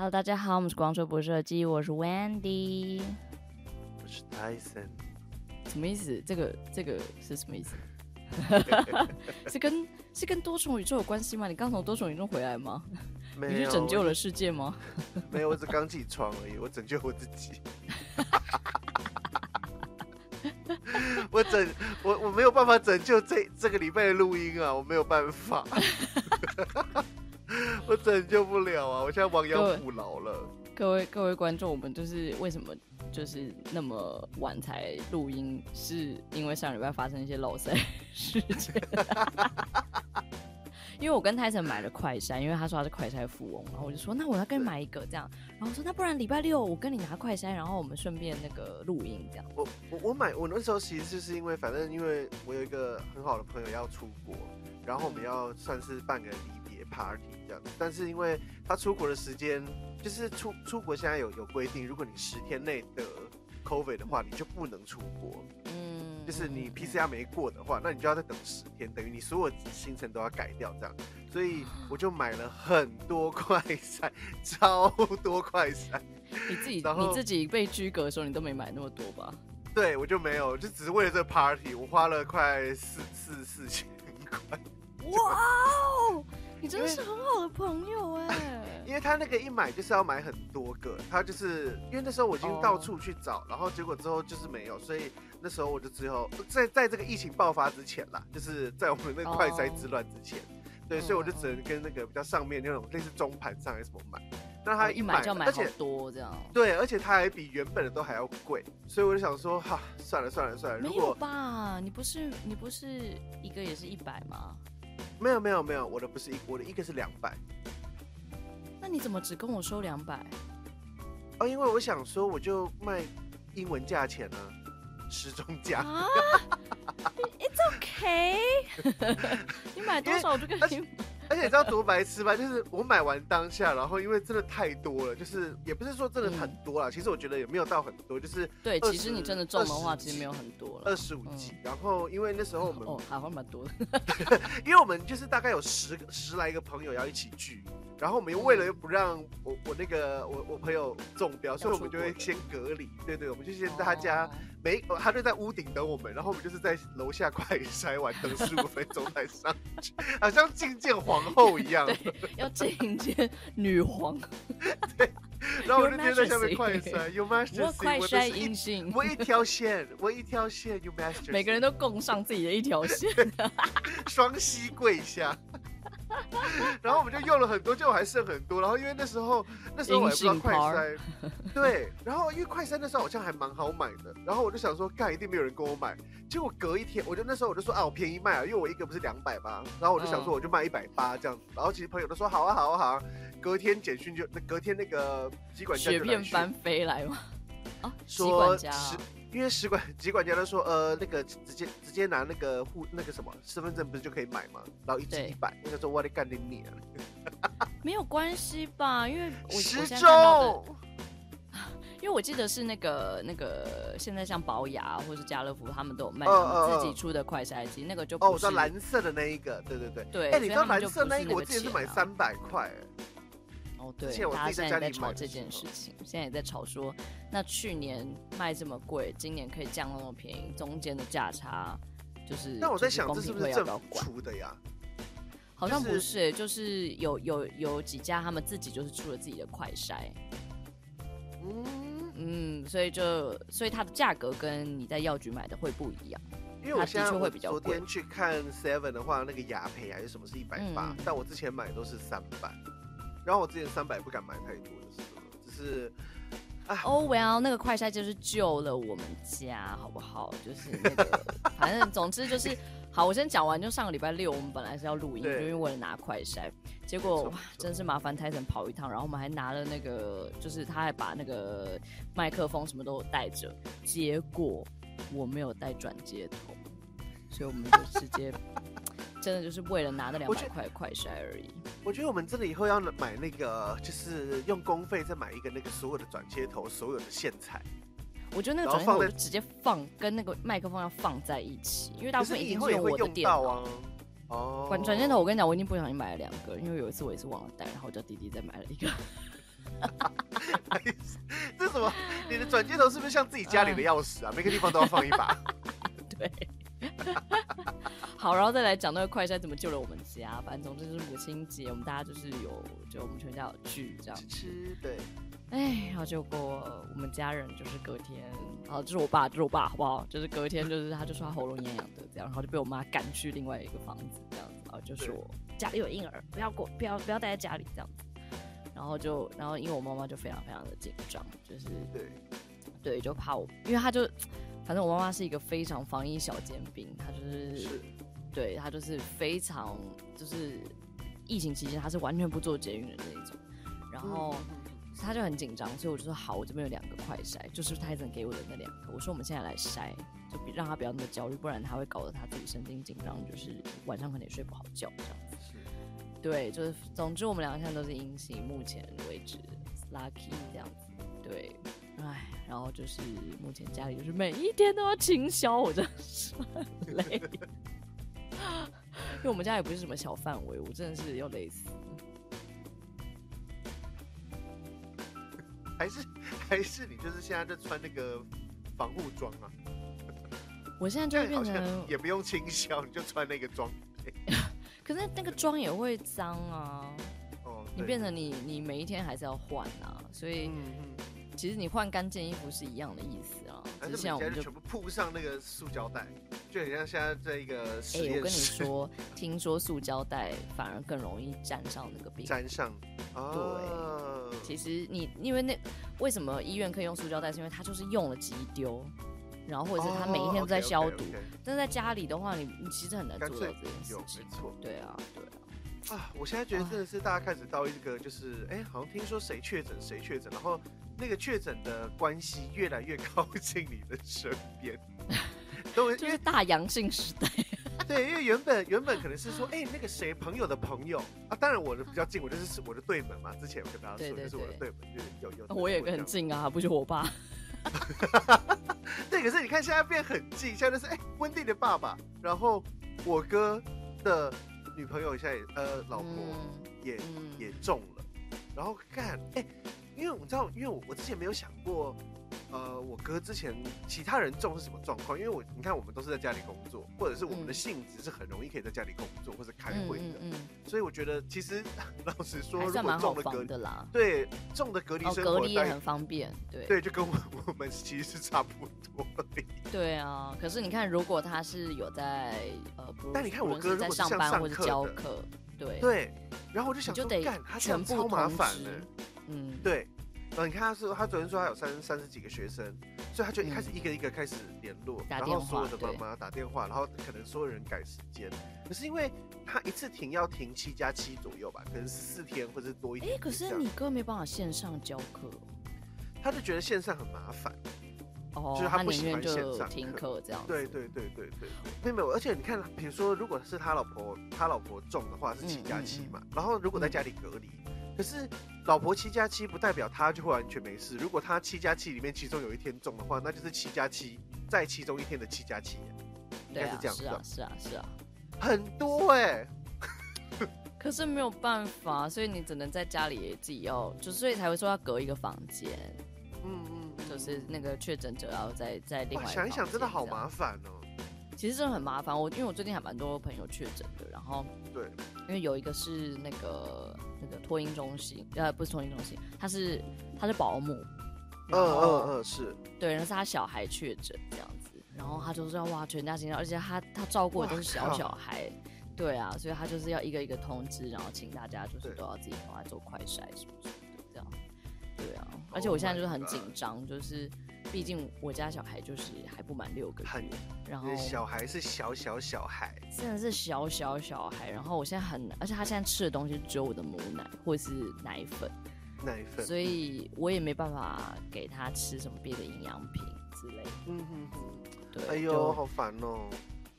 Hello，大家好，我们是光说不设计，我是 Wendy，我是 Tyson，什么意思？这个这个是什么意思？是跟是跟多重宇宙有关系吗？你刚从多重宇宙回来吗？你去拯救了世界吗？没有，我只刚起床而已，我拯救我自己。我拯我我没有办法拯救这这个礼拜的录音啊，我没有办法。我拯救不了啊！我现在亡羊补牢了。各位各位观众，我们就是为什么就是那么晚才录音，是因为上礼拜发生一些漏塞事件。因为我跟泰森买了快筛，因为他说他是快筛富翁，然后我就说那我要跟你买一个这样，然后我说那不然礼拜六我跟你拿快筛，然后我们顺便那个录音这样。我我我买我那时候其实就是因为反正因为我有一个很好的朋友要出国，然后我们要算是半个离别 party 这样，但是因为他出国的时间就是出出国现在有有规定，如果你十天内得 COVID 的话，你就不能出国。嗯。就是你 PCR 没过的话，那你就要再等十天，等于你所有行程都要改掉这样。所以我就买了很多快餐，超多快餐。你自己你自己被拘格的时候，你都没买那么多吧？对，我就没有，就只是为了这个 party，我花了快四四四千块。哇哦！你真的是很好的朋友哎，因为他那个一买就是要买很多个，他就是因为那时候我已经到处去找，oh. 然后结果之后就是没有，所以那时候我就只有在在这个疫情爆发之前啦，就是在我们那个快筛之乱之前，oh. 对，所以我就只能跟那个比较上面那种类似中盘上还是什么买，那他一买，就买好多这样，对，而且他还比原本的都还要贵，所以我就想说哈，算了算了算了，没有吧？你不是你不是一个也是一百吗？没有没有没有，我的不是一，我的一个是两百。那你怎么只跟我收两百？哦，因为我想说，我就卖英文价钱呢、啊，时钟价。啊，It's okay。你买多少我就跟你。而且你知道多白痴吗？就是我买完当下，然后因为真的太多了，就是也不是说真的很多啦。嗯、其实我觉得也没有到很多，就是对，其实你真的中的话，其实没有很多了，二十五集。然后因为那时候我们哦，还蛮多的，因为我们就是大概有十个十来个朋友要一起聚。然后我们又为了又不让我我那个我我朋友中标，所以我们就会先隔离。对对，我们就先在他家，没他就在屋顶等我们，然后我们就是在楼下快筛完等十五分钟才上去，好像觐见皇后一样。对，要觐见女皇。对，然后我就天在下面快筛，You Majesty，我快筛阴性，我一条线，我一条线，You Majesty，每个人都供上自己的一条线，双膝跪下。然后我们就用了很多，就还剩很多。然后因为那时候那时候我还不知道快筛，对。然后因为快筛那时候好像还蛮好买的。然后我就想说，干一定没有人跟我买。结果隔一天，我就那时候我就说啊，我便宜卖啊，因为我一个不是两百吗？然后我就想说，我就卖一百八这样子。然后其实朋友都说好啊，好啊，好啊。隔天简讯就，隔天那个 机管家就来雪片翻飞来嘛。啊，说是。因为使馆机管家都说，呃，那个直接直接拿那个户那个什么身份证不是就可以买吗？然后一支一百，那个说我得干点你啊，没有关系吧？因为我时钟，因为我记得是那个那个现在像宝雅或是家乐福他们都有卖自己出的快筛机，那个就哦，我知道蓝色的那一个，对对对对。哎，你知道蓝色那一个我之前是买三百块。哦，对，大家现在也在吵这件事情，现在也在吵说，那去年卖这么贵，今年可以降那么便宜，中间的价差就是。那我在想，这是不是政府出的呀？好像不是，就是有有有几家他们自己就是出了自己的快筛。嗯嗯，所以就所以它的价格跟你在药局买的会不一样，因为我现在会比较贵。昨天去看 Seven 的话，那个雅培还是什么是一百八，但我之前买的都是三百。然后我之前三百不敢买太多的时候，只是啊，Oh well，那个快筛就是救了我们家，好不好？就是那个，反正总之就是好。我先讲完，就上个礼拜六我们本来是要录音，就因为为了拿快筛，结果哇，真是麻烦泰森跑一趟，然后我们还拿了那个，就是他还把那个麦克风什么都带着，结果我没有带转接头，所以我们就直接。真的就是为了拿那两百块快筛而已。我觉得我们真的以后要买那个，就是用公费再买一个那个所有的转接头，所有的线材。我觉得那个转接头就直接放跟那个麦克风要放在一起，因为大部分一定会用我的电脑啊。哦。转转接头，我跟你讲，我已经不小心买了两个，因为有一次我也是忘了带，然后我叫弟弟再买了一个。这什么？你的转接头是不是像自己家里的钥匙啊？每个地方都要放一把。对。好，然后再来讲那个快筛怎么救了我们家。反正总之就是母亲节，我们大家就是有，就我们全家有聚这样子。吃对。哎，然后结果我们家人就是隔天，好，就是我爸，就是我爸，好不好？就是隔天，就是他就说他喉咙痒痒的这样，然后就被我妈赶去另外一个房子这样子，然后就说家里有婴儿，不要过，不要不要待在家里这样子。然后就，然后因为我妈妈就非常非常的紧张，就是对，对，就怕我，因为他就，反正我妈妈是一个非常防疫小尖兵，她就是，是对，她就是非常就是疫情期间她是完全不做捷运的那一种，然后。嗯他就很紧张，所以我就说好，我这边有两个快筛，就是泰森给我的那两个。我说我们现在来筛，就比让他不要那么焦虑，不然他会搞得他自己神经紧张，就是晚上可能也睡不好觉这样子。是，对，就是总之我们两个现在都是阴性，目前为止 lucky 这样子。对，哎，然后就是目前家里就是每一天都要清消，我真的是很累，因为我们家也不是什么小范围，我真的是要累死。还是还是你就是现在在穿那个防护装啊？我现在就变成也不用清消，你就穿那个装。可是那个妆也会脏啊。哦。你变成你你每一天还是要换啊，所以。嗯嗯其实你换干净衣服是一样的意思啊，只是现在我们就全部铺上那个塑胶袋，就很像现在这一个实验室。哎，我跟你说，听说塑胶袋反而更容易沾上那个病。沾上。对。其实你因为那为什么医院可以用塑胶袋？是因为它就是用了即丢，然后或者是他每一天都在消毒。但在家里的话，你你其实很难做到这件事情。没错。对啊，对啊。啊，我现在觉得真的是大家开始到一个就是，哎，好像听说谁确诊谁确诊，然后。那个确诊的关系越来越靠近你的身边，都 就是大阳性时代。对，因为原本原本可能是说，哎、欸，那个谁朋友的朋友啊，当然我的比较近，我就是我的对门嘛。之前我跟大家说，就是我的对门，就是有有。我也很近啊，不是我爸。对，可是你看现在变很近，现在就是哎，温蒂的爸爸，然后我哥的女朋友现在也呃老婆也、嗯、也中了，然后看哎。因为我知道，因为我我之前没有想过，呃，我哥之前其他人中是什么状况？因为我你看，我们都是在家里工作，或者是我们的性质是很容易可以在家里工作或者开会的，嗯嗯嗯、所以我觉得其实 老实说，如果中了隔离啦，对，中的隔离生活、哦、隔离也很方便，对，对，就跟我 我们其实是差不多的。对啊，可是你看，如果他是有在呃，但你看我哥如果在上班或者教课，对对，然后我就想说，干他他全部超麻烦的。嗯，对，然后你看他说，他昨天说他有三三十几个学生，所以他就一开始一个一个开始联络，嗯、然后所有的妈妈打电话，然后可能所有人改时间，可是因为他一次停要停七加七左右吧，可能是四天或者是多一点。哎，可是你哥没办法线上教课，他就觉得线上很麻烦，哦，就是他不喜欢线上听课这样。对对对对对，没有没有，而且你看，比如说如果是他老婆他老婆中的话是七加七嘛，嗯嗯嗯，然后如果在家里隔离。可是，老婆七加七不代表他就会完全没事。如果他七加七里面其中有一天中的话，那就是七加七在其中一天的七加七，应该是这样子。是啊，是啊，是啊，很多哎、欸。可是没有办法，所以你只能在家里自己要，就所以才会说要隔一个房间。嗯嗯，就是那个确诊者要在在另外。想一想，真的好麻烦哦。其实真的很麻烦，我因为我最近还蛮多朋友确诊的，然后对，因为有一个是那个那个托婴中心，呃，不是托婴中心，他是他是保姆，嗯嗯嗯，是对，然后是他小孩确诊这样子，然后他就说哇，全家心，而且他他照顾的都是小小孩，对啊，所以他就是要一个一个通知，然后请大家就是都要自己帮他做快筛什么什么的这样，对啊，而且我现在就是很紧张，就是。毕竟我家小孩就是还不满六个月，然后小孩是小小小孩，真的是小小小孩。然后我现在很，而且他现在吃的东西只有我的母奶或者是奶粉，奶粉，所以我也没办法给他吃什么别的营养品之类的。嗯哼哼，对，哎呦，好烦哦。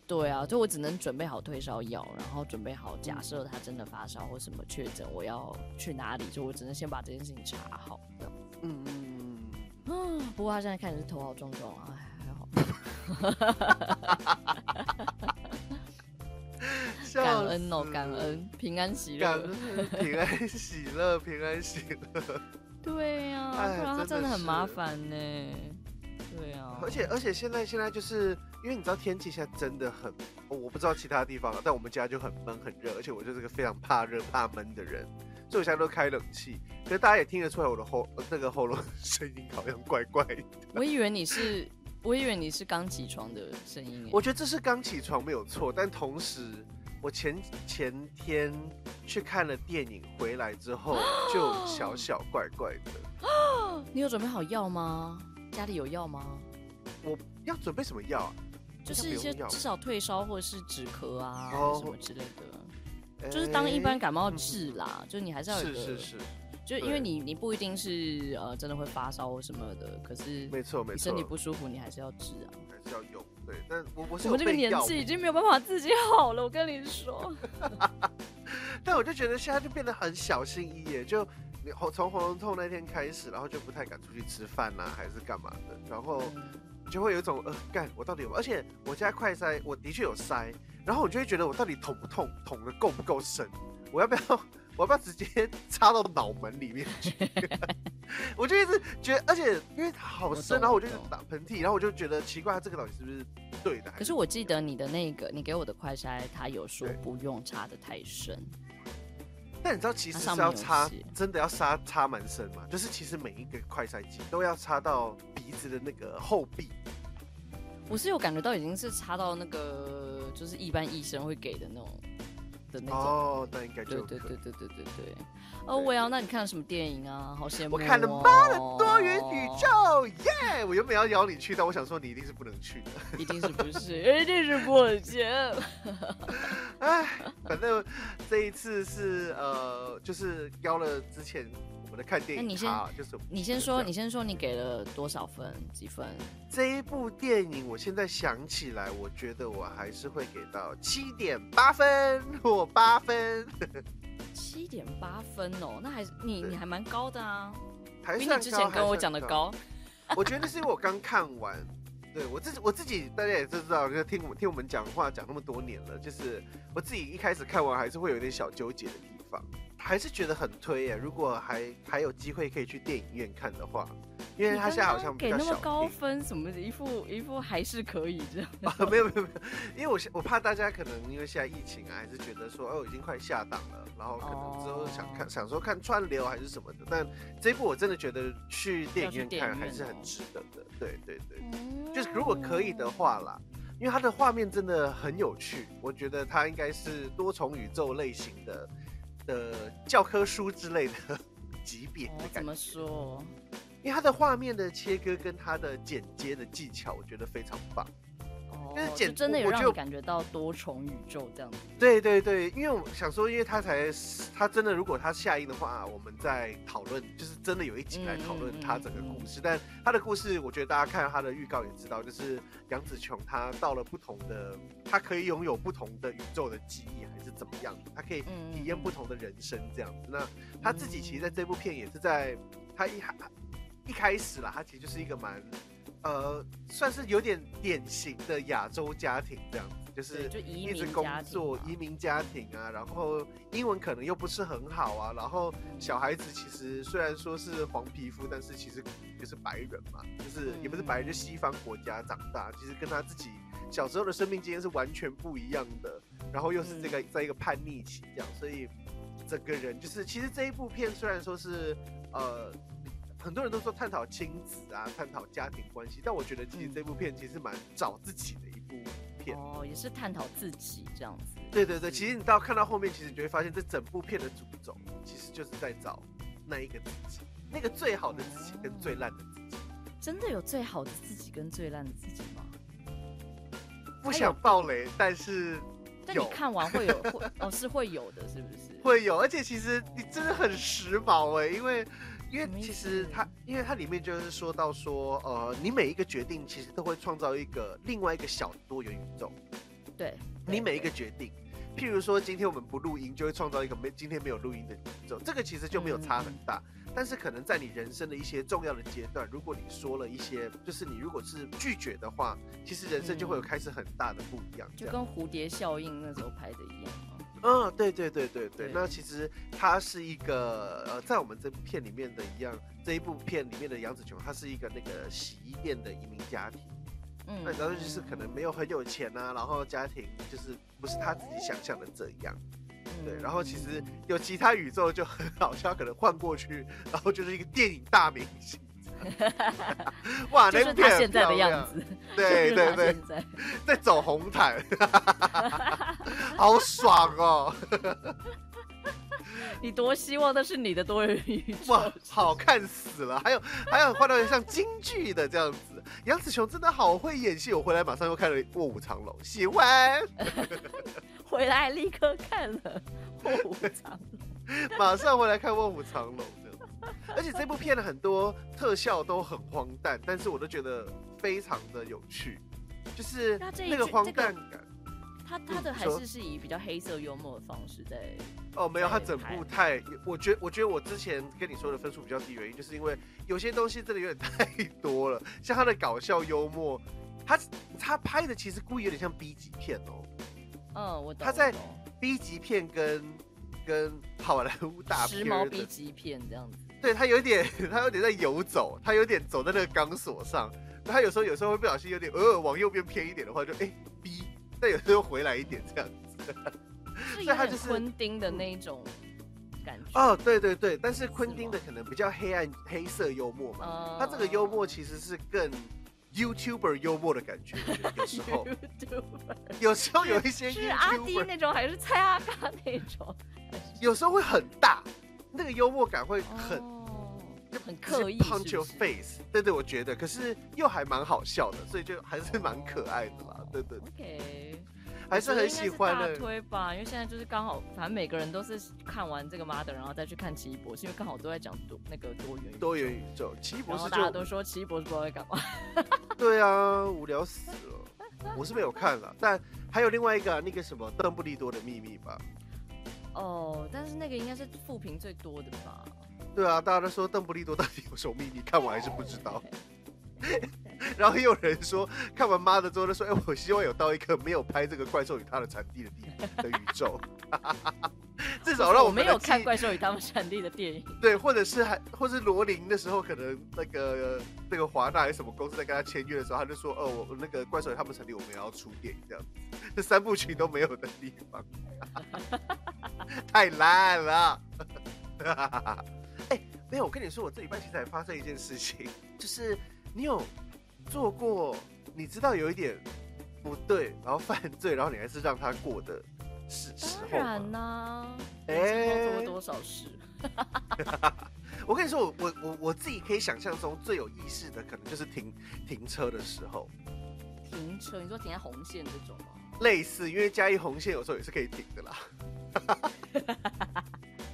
对啊，就我只能准备好退烧药，然后准备好假设他真的发烧或什么确诊，我要去哪里，就我只能先把这件事情查好。嗯嗯。嗯，不过他现在看起来是头好重重啊，还好。感恩哦，感恩，平安喜乐，平安喜乐，平安喜乐。对呀、啊，不然他真的很麻烦呢。对啊，而且而且现在现在就是因为你知道天气现在真的很，我不知道其他地方，但我们家就很闷很热，而且我就是个非常怕热怕闷的人，所以我现在都开冷气。可是大家也听得出来我的喉那个喉咙声音好像怪怪的。我以为你是，我以为你是刚起床的声音。我觉得这是刚起床没有错，但同时我前前天去看了电影回来之后 就小小怪怪的。你有准备好药吗？家里有药吗？我要准备什么药啊？就是一些至少退烧或者是止咳啊，什么之类的。就是当一般感冒治啦，就是你还是要有一个，是是是，就因为你你不一定是呃真的会发烧或什么的，可是没错没错，身体不舒服你还是要治啊，还是要用。对，但我我我们这个年纪已经没有办法自己好了，我跟你说。但我就觉得现在就变得很小心翼翼，就。你从喉咙痛那天开始，然后就不太敢出去吃饭呐、啊，还是干嘛的，然后就会有一种呃，干我到底有，而且我家快塞，我的确有塞，然后我就会觉得我到底捅不痛，捅的够不够深，我要不要，我要不要直接插到脑门里面去？我就一直觉得，而且因为它好深，然后我就一直打喷嚏，然后我就觉得奇怪，这个到底是不是对的？可是我记得你的那个，你给我的快塞，它有说不用插的太深。但你知道，其实是要插，真的要插插蛮深嘛？就是其实每一个快塞剂都要插到鼻子的那个后壁。我是有感觉到已经是插到那个，就是一般医生会给的那种的那种。哦，那应该就对对对对对对对。哦，我要，那你看了什么电影啊？好羡慕、哦。我看了《妈的多元宇宙》耶！我原本要邀你去，但我想说你一定是不能去的。一定是不是？一定是不行。哎，反正这一次是呃，就是邀了之前我们的看电影。那你先，就是你先说，你先说，你给了多少分？几分？这一部电影，我现在想起来，我觉得我还是会给到七点八分，我八分。七点八分哦，那还是你你还蛮高的啊，还比你之前跟我讲的高。我觉得是因为我刚看完，对我自己我自己大家也知道，就听我们听我们讲话讲那么多年了，就是我自己一开始看完还是会有点小纠结的地方，还是觉得很推耶。如果还还有机会可以去电影院看的话。因为他现在好像比较小，给那么高分，什么一副一副还是可以这样。啊，没有没有没有，因为我我怕大家可能因为现在疫情啊，还是觉得说哦已经快下档了，然后可能之后想看、哦、想说看串流还是什么的。但这一部我真的觉得去电影院看还是很值得的。对对对，嗯、就是如果可以的话啦，因为它的画面真的很有趣，我觉得它应该是多重宇宙类型的的教科书之类的 级别的感觉。怎么说？因为它的画面的切割跟它的剪接的技巧，我觉得非常棒。哦，就是简真的有让你感觉到多重宇宙这样子。对对对，因为我想说，因为他才他真的，如果他下映的话，我们在讨论，就是真的有一集来讨论他整个故事。但他的故事，我觉得大家看他的预告也知道，就是杨紫琼她到了不同的，她可以拥有不同的宇宙的记忆，还是怎么样？她可以体验不同的人生这样子。那他自己其实在这部片也是在他一还。一开始啦，他其实就是一个蛮，呃，算是有点典型的亚洲家庭这样子，就是一直工作移民家庭啊，然后英文可能又不是很好啊，然后小孩子其实虽然说是黄皮肤，但是其实就是白人嘛，就是也不是白人，就西方国家长大，其实跟他自己小时候的生命经验是完全不一样的，然后又是这个在一个叛逆期这样，所以整个人就是其实这一部片虽然说是呃。很多人都说探讨亲子啊，探讨家庭关系，但我觉得其实这部片其实蛮找自己的一部片哦，也是探讨自己这样子。对对对，其实你到看到后面，其实你就会发现这整部片的主轴其实就是在找那一个自己，那个最好的自己跟最烂的自己。真的有最好的自己跟最烂的自己吗？不想暴雷，但是但你看完会有会 哦，是会有的，是不是？会有，而且其实你真的很时髦哎，因为。因为其实它，因为它里面就是说到说，呃，你每一个决定其实都会创造一个另外一个小的多元宇宙。对，你每一个决定，譬如说今天我们不录音，就会创造一个没今天没有录音的宇宙。这个其实就没有差很大，嗯、但是可能在你人生的一些重要的阶段，如果你说了一些，就是你如果是拒绝的话，其实人生就会有开始很大的不一样。就跟蝴蝶效应那时候拍的一样。嗯，对对对对对。那其实他是一个呃，在我们这部片里面的一样，这一部片里面的杨紫琼，他是一个那个洗衣店的移民家庭。嗯，那然后就是可能没有很有钱啊，然后家庭就是不是他自己想象的这样。对，然后其实有其他宇宙就很好笑，可能换过去，然后就是一个电影大明星。哇，那部片他现在的样子，对对对，在走红毯，好爽哦！你多希望那是你的多元宇宙，哇，好看死了！还有还有换到像京剧的这样子，杨紫琼真的好会演戏，我回来马上又看了《卧虎藏龙》，喜欢，回来立刻看了《卧虎藏龙》，马上回来看《卧虎藏龙》。而且这部片的很多特效都很荒诞，但是我都觉得非常的有趣，就是那个荒诞感。他他的还是是以比较黑色幽默的方式在。哦，没有，他整部太，我觉得我觉得我之前跟你说的分数比较低，原因就是因为有些东西真的有点 太多了，像他的搞笑幽默，他他拍的其实故意有点像 B 级片哦。嗯，我懂。他在 B 级片跟跟好莱坞大片时髦 B 级片这样子。对，他有点，他有点在游走，他有点走在那个钢索上。他有时候有时候会不小心有点呃往右边偏一点的话就，就哎 B，但有时候回来一点这样子。所以他就是昆汀的那一种感觉。哦，对对对，但是昆汀的可能比较黑暗黑色幽默嘛。哦。他这个幽默其实是更 YouTuber 幽默的感觉，有时候。有时候有一些是阿迪那种，还是蔡阿嘎那种？有时候会很大。那个幽默感会很、哦、很刻意，punch your face，对对，我觉得，可是又还蛮好笑的，所以就还是蛮可爱的啦，哦、对对。OK，还是很喜欢的。推吧，因为现在就是刚好，反正每个人都是看完这个 Mother，然后再去看奇异博士，因为刚好都在讲多那个多元多元宇宙。奇异博士，大家都说奇异博士不知道在干嘛。对啊，无聊死了。我是没有看了，但还有另外一个、啊、那个什么邓布利多的秘密吧。哦，但是那个应该是负评最多的吧？对啊，大家都说邓布利多到底有什么秘密？看我还是不知道。然后又有人说看完妈的之后，就说：“哎，我希望有到一个没有拍这个怪兽与它的产地的地的宇宙。”至少让我没有看怪兽与他们产地的电影。对，或者是还，或是罗琳的时候，可能那个那个华纳还是什么公司在跟他签约的时候，他就说：“哦，我那个怪兽与他们产地，我们也要出电影这样子。”这三部曲都没有的地方。太烂了！哎、欸，没有，我跟你说，我这礼拜其实还发生一件事情，就是你有做过，你知道有一点不对，然后犯罪，然后你还是让他过的是时候。当然啦，哎、欸，做过多少事？我跟你说，我我我我自己可以想象中最有意识的，可能就是停停车的时候。停车？你说停在红线这种吗？类似，因为嘉义红线有时候也是可以停的啦。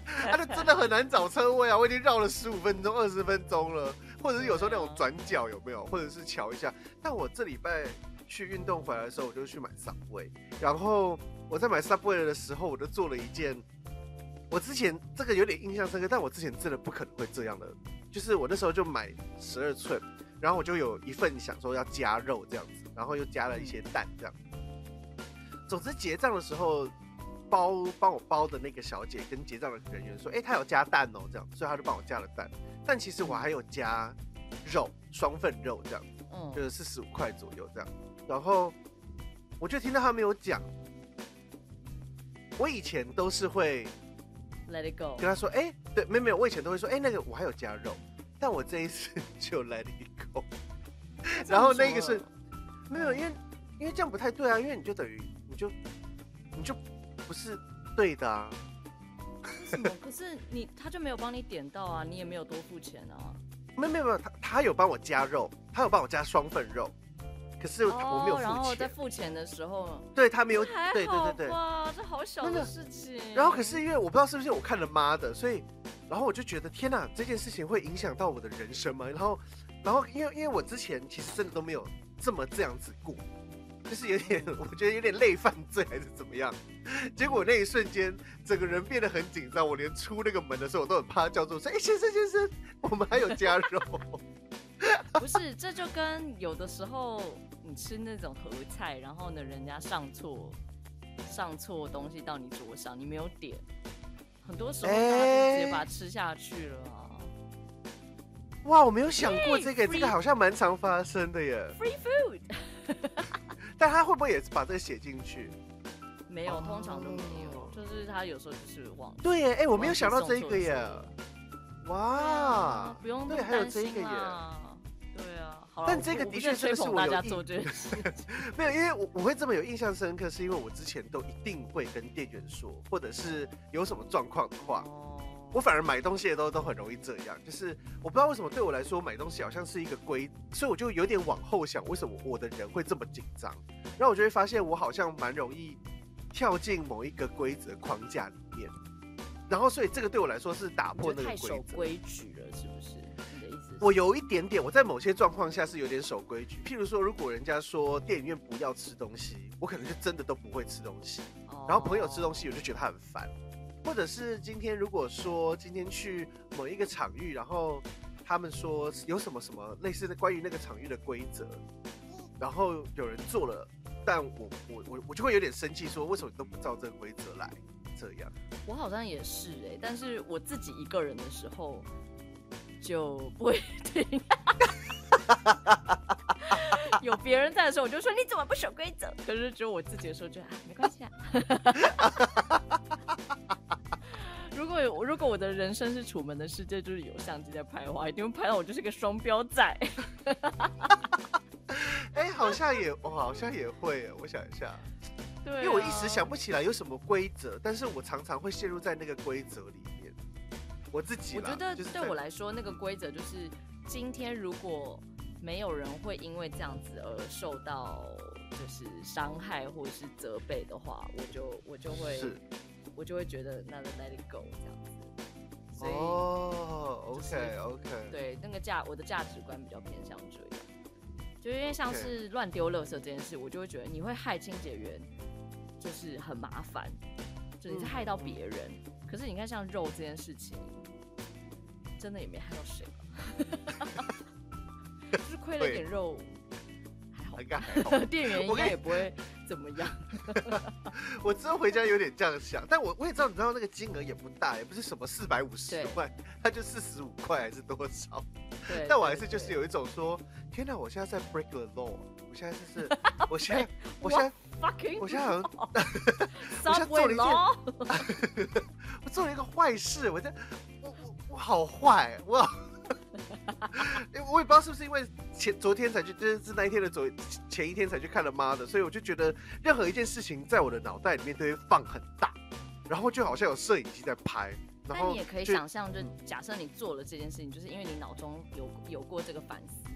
他 就真的很难找车位啊！我已经绕了十五分钟、二十分钟了，或者是有时候那种转角有没有，或者是瞧一下。但我这礼拜去运动回来的时候，我就去买 Subway。然后我在买 Subway 的时候，我就做了一件我之前这个有点印象深刻，但我之前真的不可能会这样的，就是我那时候就买十二寸，然后我就有一份想说要加肉这样子，然后又加了一些蛋这样。总之结账的时候。包帮我包的那个小姐跟结账的人员说：“哎、欸，他有加蛋哦，这样，所以他就帮我加了蛋。但其实我还有加肉，双份肉这样，嗯，就是四十五块左右这样。然后我就听到他没有讲，我以前都是会 let it go，跟他说：哎、欸，对，没有没有，我以前都会说：哎、欸，那个我还有加肉，但我这一次就 let it go。然后那个是没有，因为因为这样不太对啊，因为你就等于你就你就。不是对的啊！什么？可是你他就没有帮你点到啊，你也没有多付钱啊。没有没有没有，他他有帮我加肉，他有帮我加双份肉，可是我没有付钱。然后在付钱的时候，对他没有。对对对对。哇，这好小的事情。然后可是因为我不知道是不是我看了妈的，所以然后我就觉得天哪，这件事情会影响到我的人生吗？然后然后因为因为我之前其实真的都没有这么这样子过。就是有点，我觉得有点类犯罪还是怎么样？结果那一瞬间，整个人变得很紧张，我连出那个门的时候，我都很怕叫做说：“哎、欸，先生先生，我们还有加肉。”不是，这就跟有的时候你吃那种合菜，然后呢，人家上错上错东西到你桌上，你没有点，很多时候他就直接把它吃下去了啊。哇，我没有想过这个这个好像蛮常发生的耶。Free food，但他会不会也是把这个写进去？没有，通常都没有，oh. 就是他有时候就是忘。对耶，哎、欸，我没有想到这个耶。哇，啊、不用对，还有这个耶。对啊，但这个的确真的是我有。没有，因为我我会这么有印象深刻，是因为我之前都一定会跟店员说，或者是有什么状况的话。Oh. 我反而买东西的都都很容易这样，就是我不知道为什么对我来说买东西好像是一个规，所以我就有点往后想，为什么我的人会这么紧张？然后我就会发现我好像蛮容易跳进某一个规则框架里面，然后所以这个对我来说是打破那个规则。规矩了，是不是？你的意思？我有一点点，我在某些状况下是有点守规矩，譬如说，如果人家说电影院不要吃东西，我可能就真的都不会吃东西。然后朋友吃东西，我就觉得他很烦。或者是今天如果说今天去某一个场域，然后他们说有什么什么类似的关于那个场域的规则，然后有人做了，但我我我我就会有点生气，说为什么你都不照这个规则来？这样我好像也是哎、欸，但是我自己一个人的时候就不会听，有别人在的时候我就说你怎么不守规则？可是只有我自己的时候就啊没关系啊。如果如果我的人生是楚门的世界，就是有相机在拍的话，一定会拍到我就是个双标仔。哎、欸，好像也，我好像也会，我想一下，对、啊，因为我一时想不起来有什么规则，但是我常常会陷入在那个规则里面。我自己，我觉得对我来说，那个规则就是今天如果没有人会因为这样子而受到就是伤害或者是责备的话，我就我就会。我就会觉得那个 let it go 这样子，所以哦，OK OK，对，那个价我的价值观比较偏向这样，就因为像是乱丢垃圾这件事，我就会觉得你会害清洁员，就是很麻烦，就你是害到别人。可是你看像肉这件事情，真的也没害到谁，就是亏了点肉。应该还好，店员应该也不会怎么样。我之后回家有点这样想，但我我也知道，你知道那个金额也不大，也不是什么四百五十万，它就四十五块还是多少？对。但我还是就是有一种说，天哪，我现在在 break the law，我现在就是，我现在，我现在，我现在好像，我现在做了一件，我做了一个坏事，我在，我我我好坏，我。我也不知道是不是因为前昨天才去，就是是那一天的昨前一天才去看了妈的，所以我就觉得任何一件事情在我的脑袋里面都会放很大，然后就好像有摄影机在拍。然后你也可以想象，就假设你做了这件事情，就是因为你脑中有有过这个反思，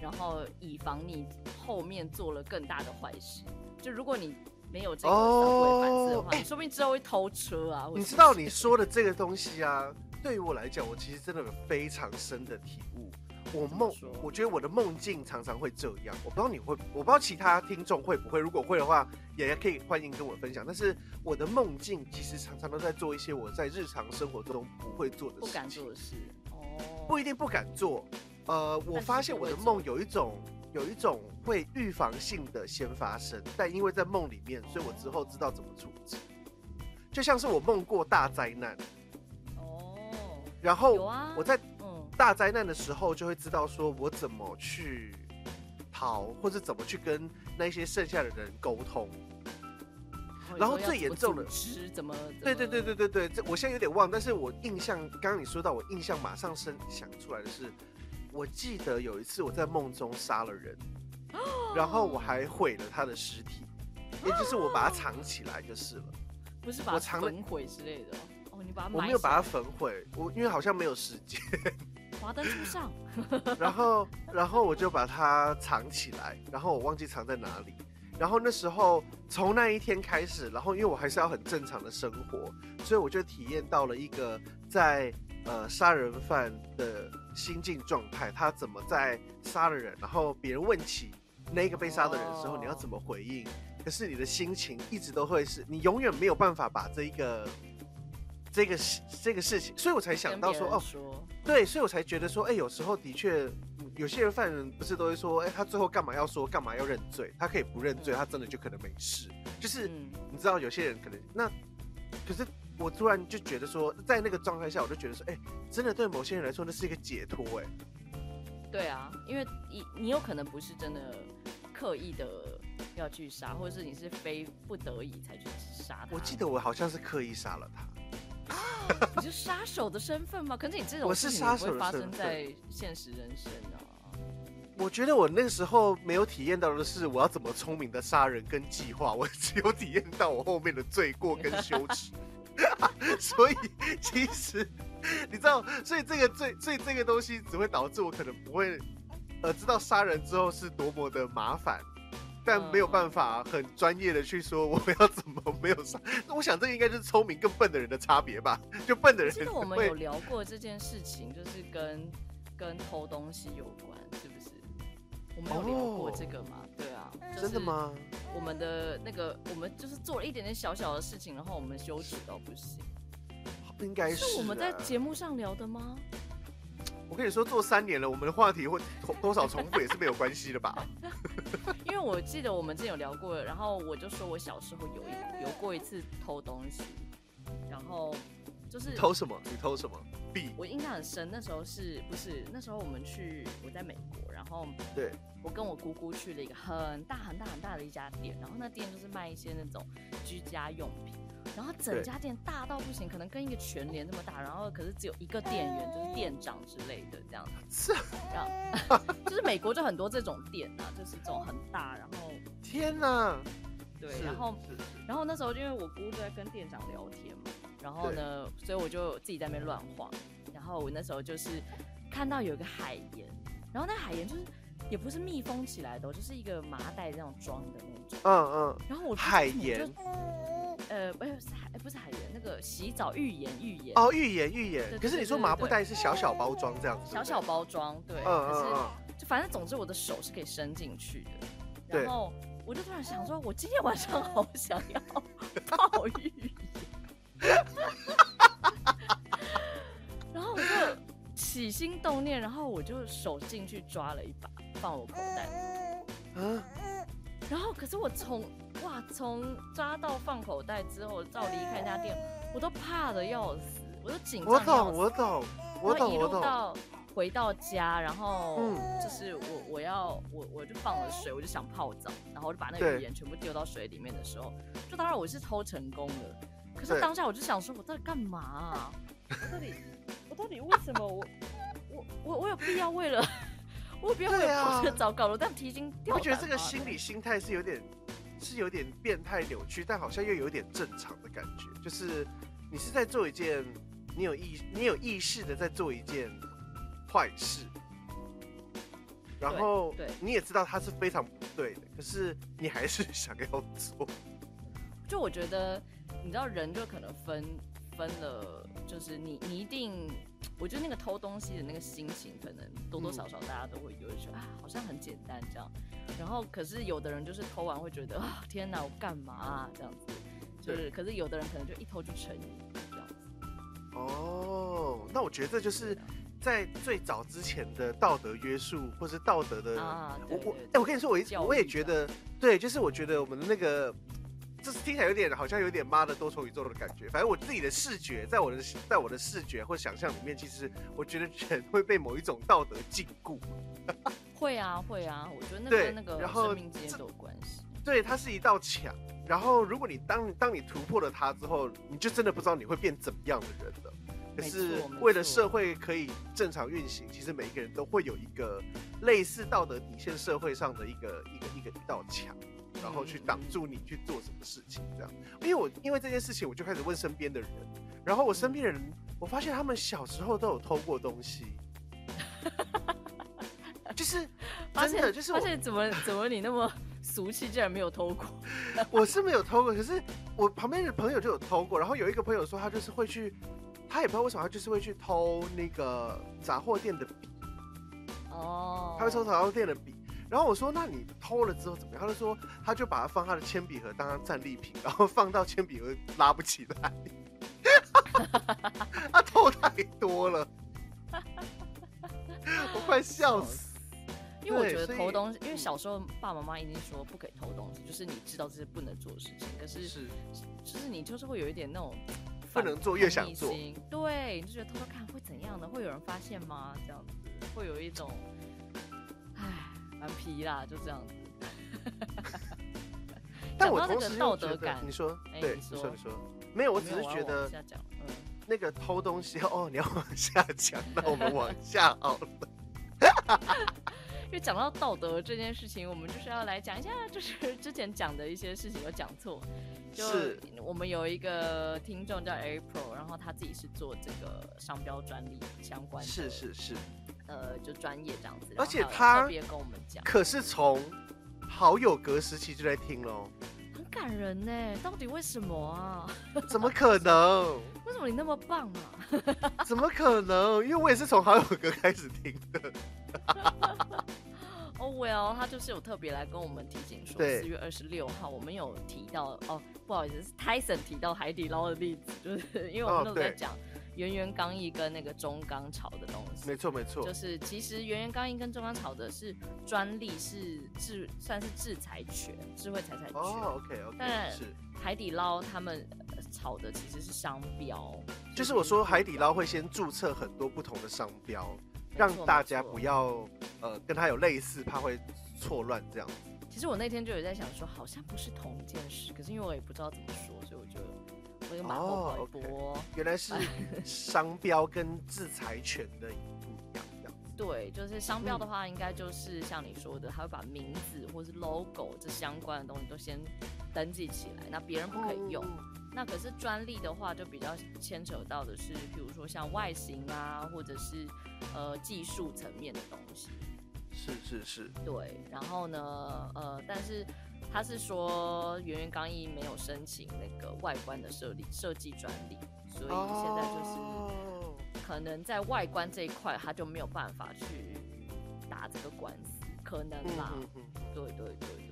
然后以防你后面做了更大的坏事。就如果你没有这个反思的话，你说不定之后会偷车啊。你知道你说的这个东西啊？对于我来讲，我其实真的有非常深的体悟。我梦，我觉得我的梦境常常会这样。我不知道你会，我不知道其他听众会不会。如果会的话，也可以欢迎跟我分享。但是我的梦境其实常常都在做一些我在日常生活中不会做的事情，不敢做的事。哦，不一定不敢做。呃，我发现我的梦有一种有一种会预防性的先发生，但因为在梦里面，所以我之后知道怎么处置。就像是我梦过大灾难。然后我在大灾难的时候就会知道说我怎么去逃，或者怎么去跟那些剩下的人沟通。然后最严重的是怎么？对对对对对对，这我现在有点忘，但是我印象刚刚你说到，我印象马上生想出来的是，我记得有一次我在梦中杀了人，然后我还毁了他的尸体，也就是我把它藏起来就是了，不是把它焚毁之类的。我没有把它焚毁，我因为好像没有时间。华灯初上。然后，然后我就把它藏起来，然后我忘记藏在哪里。然后那时候从那一天开始，然后因为我还是要很正常的生活，所以我就体验到了一个在呃杀人犯的心境状态，他怎么在杀了人，然后别人问起那个被杀的人的时候，你要怎么回应？可是你的心情一直都会是你永远没有办法把这一个。这个事这个事情，所以我才想到说，说哦，对，所以我才觉得说，哎，有时候的确，有些人犯人不是都会说，哎，他最后干嘛要说，干嘛要认罪？他可以不认罪，他真的就可能没事。就是你知道有些人可能那，可是我突然就觉得说，在那个状态下，我就觉得说，哎、欸，真的对某些人来说，那是一个解脱，哎。对啊，因为你你有可能不是真的刻意的要去杀，或者是你是非不得已才去杀他。我记得我好像是刻意杀了他。你是杀手的身份吗？可是你这种事情不会发生在现实人生啊。我觉得我那个时候没有体验到的是我要怎么聪明的杀人跟计划，我只有体验到我后面的罪过跟羞耻。所以其实你知道，所以这个罪，所以这个东西只会导致我可能不会呃知道杀人之后是多么的麻烦，但没有办法很专业的去说我们要怎么没有上。那我想这应该就是聪明跟笨的人的差别吧？就笨的人。其实我们有聊过这件事情，就是跟跟偷东西有关，是不是？我们有聊过这个吗？Oh, 对啊，真的吗？我们的那个，我们就是做了一点点小小的事情，然后我们羞耻到不行。应该是，是我们在节目上聊的吗？我跟你说，做三年了，我们的话题会 多少重复也是没有关系的吧？因为我记得我们之前有聊过，然后我就说我小时候有一有过一次偷东西，然后。就是偷什么？你偷什么？币。我印象很深，那时候是不是那时候我们去我在美国，然后对，我跟我姑姑去了一个很大很大很大的一家店，然后那店就是卖一些那种居家用品，然后整家店大到不行，可能跟一个全联那么大，然后可是只有一个店员，就是店长之类的这样子。是，这样，就是美国就很多这种店啊，就是这种很大，然后 天哪，对，然后然后那时候因为我姑就在跟店长聊天嘛。然后呢，所以我就自己在那边乱晃。然后我那时候就是看到有一个海盐，然后那海盐就是也不是密封起来的，就是一个麻袋这样装的那种。嗯嗯。然后我海盐，呃，不是海，不是海盐，那个洗澡浴盐，浴盐。哦，浴盐，浴盐。可是你说麻布袋是小小包装这样子。小小包装，对。嗯嗯嗯。就反正总之我的手是可以伸进去的。然后我就突然想说，我今天晚上好想要泡浴盐。然后我就起心动念，然后我就手进去抓了一把，放我口袋。嗯。然后可是我从哇从抓到放口袋之后，到离开那家店，我都怕的要死，我都紧张。我懂，我懂，我懂，我懂。一路到回到家，然后就是我我要我我就放了水，我就想泡澡，然后我就把那个浴盐全部丢到水里面的时候，就当然我是偷成功的。可是当下我就想说，我到底干嘛啊？我到底，我到底为什么我，我我我有必要为了，我有必要为了跑这个糟糕了？但提心吊胆。我觉得这个心理心态是有点，是有点变态扭曲，但好像又有点正常的感觉。就是你是在做一件，你有意，你有意识的在做一件坏事，然后你也知道它是非常不对的，可是你还是想要做。就我觉得。你知道人就可能分分了，就是你你一定，我觉得那个偷东西的那个心情，可能多多少少大家都会有一种啊，好像很简单这样。然后可是有的人就是偷完会觉得啊，天哪，我干嘛啊这样子。就是可是有的人可能就一偷就成瘾这样子。哦，那我觉得这就是在最早之前的道德约束，或是道德的。啊，我我哎，我跟你说，我一我也觉得，对，就是我觉得我们的那个。就是听起来有点好像有点妈的多重宇宙的感觉。反正我自己的视觉，在我的在我的视觉或想象里面，其实我觉得人会被某一种道德禁锢。会啊，会啊，我觉得那个那个生命之间都有关系。对，它是一道墙。然后，如果你当当你突破了它之后，你就真的不知道你会变怎么样的人了。可是为了社会可以正常运行，其实每一个人都会有一个类似道德底线社会上的一个一个一个一道墙。然后去挡住你去做什么事情，这样。因为我因为这件事情，我就开始问身边的人，然后我身边的人，我发现他们小时候都有偷过东西，就是真的就是我，发现怎么怎么你那么俗气，竟然没有偷过？我是没有偷过，可是我旁边的朋友就有偷过。然后有一个朋友说，他就是会去，他也不知道为什么，他就是会去偷那个杂货店的笔。哦，他会偷杂货店的笔。然后我说：“那你偷了之后怎么样？”他就说：“他就把它放他的铅笔盒当成战利品，然后放到铅笔盒拉不起来。”他偷太多了，我快笑死。因为我觉得偷东西，因为小时候爸爸妈妈一定说不可以偷东西，就是你知道这是不能做的事情，可是是，就是你就是会有一点那种不能做越想做，对，你就觉得偷偷看会怎样呢？会有人发现吗？这样子会有一种，唉，蛮皮啦，就这样子。但我同时道德感，你说，对，你说，你说，没有，我只是觉得，嗯，那个偷东西哦，你要往下讲，那我们往下好了。因为讲到道德这件事情，我们就是要来讲一下，就是 之前讲的一些事情有讲错。就是我们有一个听众叫 April，然后他自己是做这个商标专利相关的，是是是，呃，就专业这样子。而且他特别跟我们讲，可是从好友格时期就在听喽，很感人呢。到底为什么啊？怎么可能？为什么你那么棒啊？怎么可能？因为我也是从好友格开始听的。哦、oh，Well，他就是有特别来跟我们提醒说，四月二十六号我们有提到哦，不好意思，是 Tyson 提到海底捞的例子，就是因为我们都在讲圆圆刚毅跟那个中钢炒的东西。没错没错，就是其实圆圆刚毅跟中钢炒的是专利，是智算是制裁权，智慧财产权。哦，OK OK，但是海底捞他们炒的其实是商标，就是我说海底捞会先注册很多不同的商标。让大家不要呃跟他有类似，怕会错乱这样子。其实我那天就有在想说，好像不是同一件事，可是因为我也不知道怎么说，所以我就我就马后炮一波。Oh, okay. 原来是 商标跟制裁权的不一样这样。对，就是商标的话，应该就是像你说的，他会把名字或是 logo 这相关的东西都先登记起来，那别人不可以用。Oh. 那可是专利的话，就比较牵扯到的是，比如说像外形啊，或者是呃技术层面的东西。是是是。对，然后呢，呃，但是他是说圆圆刚一没有申请那个外观的设立设计专利，所以现在就是可能在外观这一块，他就没有办法去打这个官司，可能吧？嗯嗯嗯。对对对对。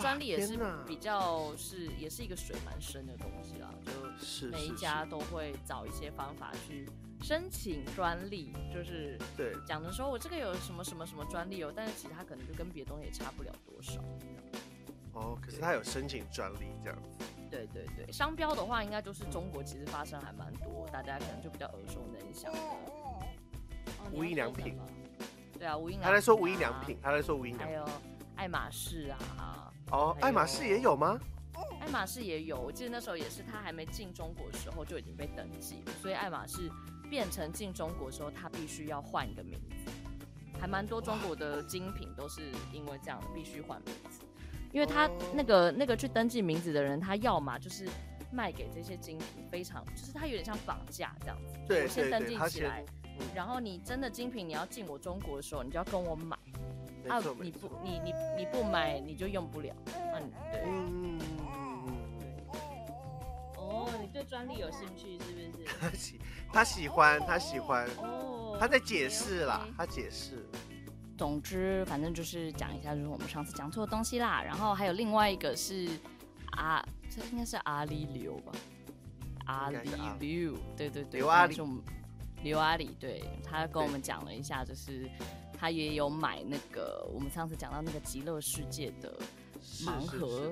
专利也是比较是也是一个水蛮深的东西啦，就是每一家都会找一些方法去申请专利，就是对讲的时候我这个有什么什么什么专利哦，但是其实它可能就跟别的东西也差不了多少。哦，可是他有申请专利这样子。对对对，商标的话应该就是中国其实发生还蛮多，大家可能就比较耳熟能详的。无印良品。对啊，无印良品。他在说无印良品，他在说无印良品。还有爱马仕啊。哦，爱马仕也有吗？爱马仕也有，我记得那时候也是，他还没进中国的时候就已经被登记了，所以爱马仕变成进中国的时候，他必须要换一个名字。还蛮多中国的精品都是因为这样必须换名字，因为他那个那个去登记名字的人，他要么就是卖给这些精品，非常就是他有点像绑架这样子。对，我先登记起来，然后你真的精品你要进我中国的时候，你就要跟我买。啊，你不，你你你不买，你就用不了。嗯，对。嗯哦，你对专利有兴趣是不是？他喜，他喜欢，他喜欢。哦。他在解释啦，他解释。总之，反正就是讲一下，就是我们上次讲错的东西啦。然后还有另外一个是啊，这应该是阿里流吧？阿里流，对对对，刘阿里。刘阿里，对，他跟我们讲了一下，就是。他也有买那个，我们上次讲到那个极乐世界的盲盒，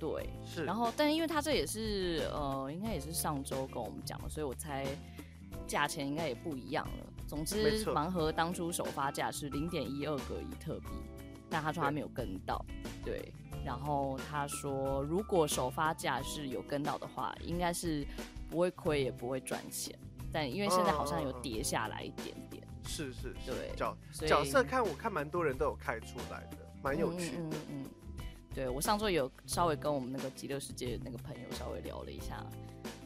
对，是。然后，但因为他这也是呃，应该也是上周跟我们讲的，所以我猜价钱应该也不一样了。总之，盲盒当初首发价是零点一二个比特币，但他说他没有跟到，对。对，然后他说，如果首发价是有跟到的话，应该是不会亏也不会赚钱，但因为现在好像有跌下来一点点。是是，是，对，角角色看我看蛮多人都有开出来的，蛮有趣的。嗯，嗯，嗯，对，我上周有稍微跟我们那个极乐世界那个朋友稍微聊了一下，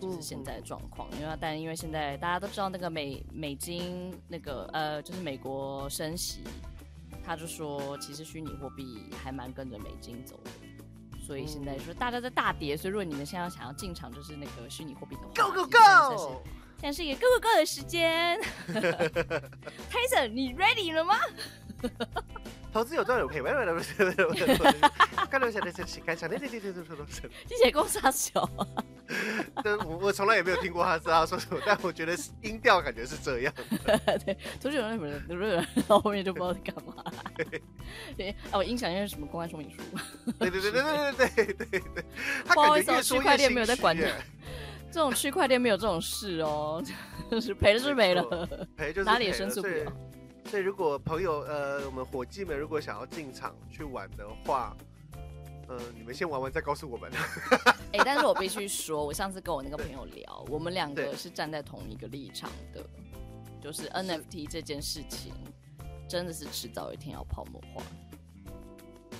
就是现在的状况。因为但因为现在大家都知道那个美美金那个呃，就是美国升息，他就说其实虚拟货币还蛮跟着美金走的，所以现在说大家在大跌，所以如果你们现在想要进场，就是那个虚拟货币的话，Go Go Go！现在是一个 go go go 的时间，Tyson，你 ready 了吗？投资有赚有赔，喂喂喂喂喂喂，干了下来，开场，对对对对对对对对，谢谢公司小，但我我从来也没有听过他知道说什么，但我觉得音调感觉是这样。对，投资有人，有人，然后后面就不知道在干嘛。对，啊，我音响因为什么公开说明书。对对对对对对对对对。不好意思，区块链没有在管的。这种区块链没有这种事哦，就是赔了是没了，赔就是哪里也申诉不了。所以如果朋友呃，我们伙计们如果想要进场去玩的话。嗯、呃，你们先玩完再告诉我们。哎、欸，但是我必须说，我上次跟我那个朋友聊，我们两个是站在同一个立场的，就是 NFT 这件事情真的是迟早一天要泡沫化。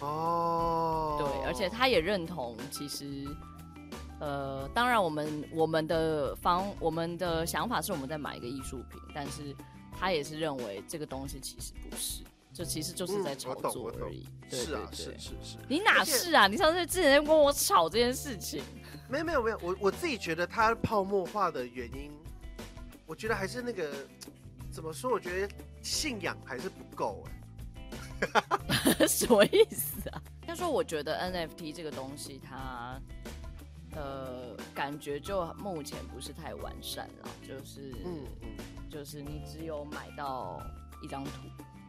哦，对，而且他也认同，其实，呃，当然我们我们的方我们的想法是我们在买一个艺术品，但是他也是认为这个东西其实不是。就其实就是在炒作而已。是啊，是是是。你哪是啊？你上次之前在跟我吵这件事情。没有没有没有，我我自己觉得它泡沫化的原因，我觉得还是那个怎么说？我觉得信仰还是不够哎。什么意思啊？他说我觉得 NFT 这个东西，它呃感觉就目前不是太完善了，就是嗯嗯，就是你只有买到一张图。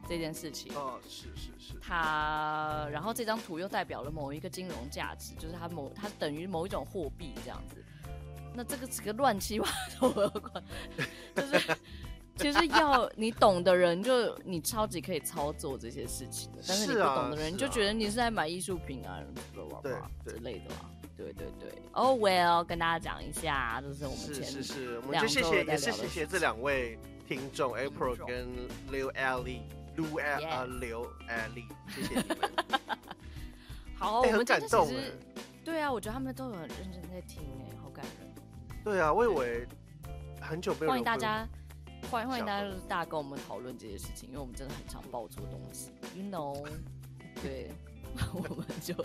这件事情哦，是是是，它，然后这张图又代表了某一个金融价值，就是它某它等于某一种货币这样子。那这个是个乱七八糟的，就是 其实要你懂的人，就你超级可以操作这些事情的，但是你不懂的人，你就觉得你是在买艺术品啊，对之类的嘛。对对对，Oh well，跟大家讲一下，就是我们前是是是，我们就谢谢也是谢谢这两位听众 April 跟 Lil Ali。卢艾呃刘艾丽，谢谢你们。好，我们感动。对啊，我觉得他们都有很认真在听，哎，好感人。对啊，我以为很久没有。欢迎大家，欢迎欢迎大家，就是大家跟我们讨论这些事情，因为我们真的很常爆错东西，you know。对，我们就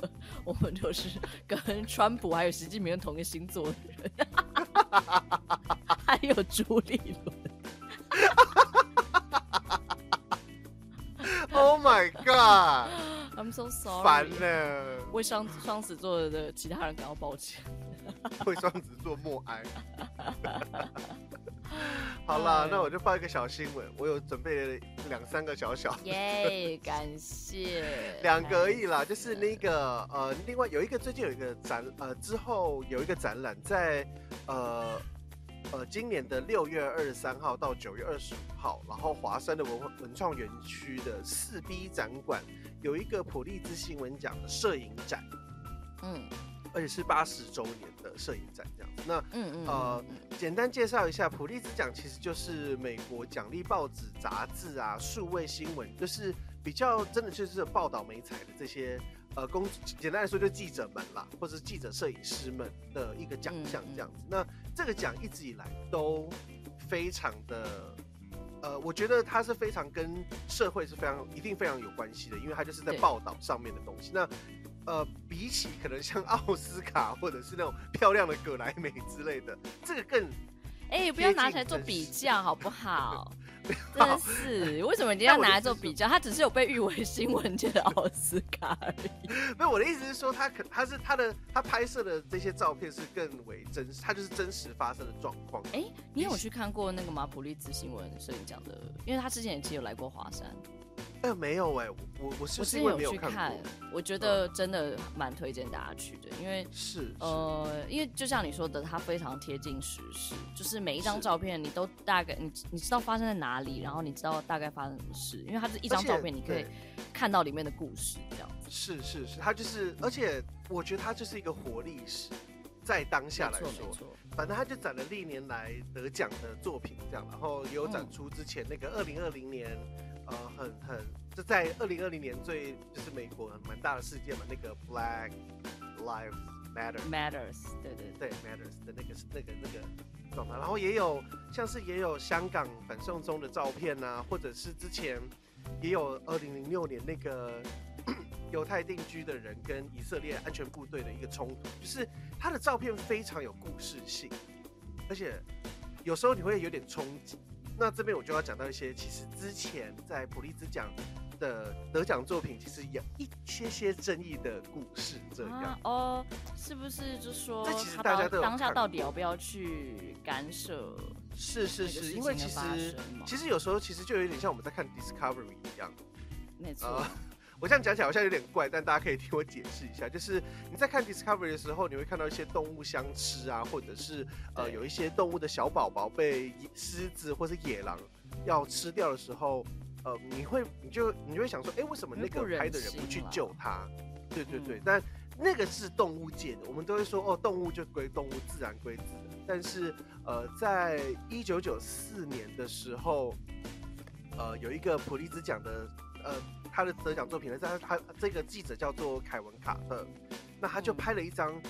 我们就是跟川普还有习近平同一个星座的人，还有朱立伦。Oh my god！I'm so sorry。烦了，为双双子座的其他人感到抱歉。为双子座默哀。好啦，那我就发一个小新闻，我有准备了两三个小小。耶，感谢。两个而已啦，就是那个呃，另外有一个最近有一个展呃，之后有一个展览在呃。呃，今年的六月二十三号到九月二十五号，然后华山的文文创园区的四 B 展馆有一个普利兹新闻奖的摄影展，嗯，而且是八十周年的摄影展这样子。那嗯嗯呃，简单介绍一下，普利兹奖其实就是美国奖励报纸、杂志啊、数位新闻，就是比较真的就是报道美彩的这些。呃，公简单来说，就记者们啦，或者是记者、摄影师们的一个奖项这样子。那这个奖一直以来都非常的，呃，我觉得它是非常跟社会是非常一定非常有关系的，因为它就是在报道上面的东西。那呃，比起可能像奥斯卡或者是那种漂亮的葛莱美之类的，这个更哎、欸，不要拿起来做比较好不好？真的 是，为什么一定要拿来做比较？他只是有被誉为新闻界的奥斯卡而已。没有，我的意思是说，他可他是他的他拍摄的这些照片是更为真实，他就是真实发生的状况。哎、欸，你有去看过那个吗？普利兹新闻摄影奖的，因为他之前也其实有来过华山。哎、欸，没有哎、欸，我我是是因为没有去看，我觉得真的蛮推荐大家去的，因为是呃，因为就像你说的，它非常贴近时事，就是每一张照片你都大概你你知道发生在哪里，然后你知道大概发生什么事，因为它是一张照片，你可以看到里面的故事，这样子。是是是，它就是，而且我觉得它就是一个活历史，在当下来说，反正它就展了历年来得奖的作品，这样，然后也有展出之前那个二零二零年。呃，很很，就在二零二零年最就是美国蛮大的事件嘛，那个 Black Lives Matter Matters，对对对，Matters 的那个那个那个状态，然后也有像是也有香港反送中的照片啊，或者是之前也有二零零六年那个 犹太定居的人跟以色列安全部队的一个冲突，就是他的照片非常有故事性，而且有时候你会有点冲击。那这边我就要讲到一些，其实之前在普利兹奖的得奖作品，其实有一些些争议的故事。这样、啊、哦，是不是就说这其实大家都当下到底要不要去干涉？是是是，因为其实其实有时候其实就有点像我们在看 Discovery 一样。没错。呃我这样讲起来好像有点怪，但大家可以听我解释一下。就是你在看 Discovery 的时候，你会看到一些动物相吃啊，或者是呃有一些动物的小宝宝被狮子或是野狼要吃掉的时候，呃，你会你就你就会想说，哎，为什么那个拍的人不去救它？对对对，嗯、但那个是动物界的，我们都会说哦，动物就归动物，自然归自然。但是呃，在一九九四年的时候，呃，有一个普利兹奖的呃。他的得奖作品呢，在他这个记者叫做凯文卡特，那他就拍了一张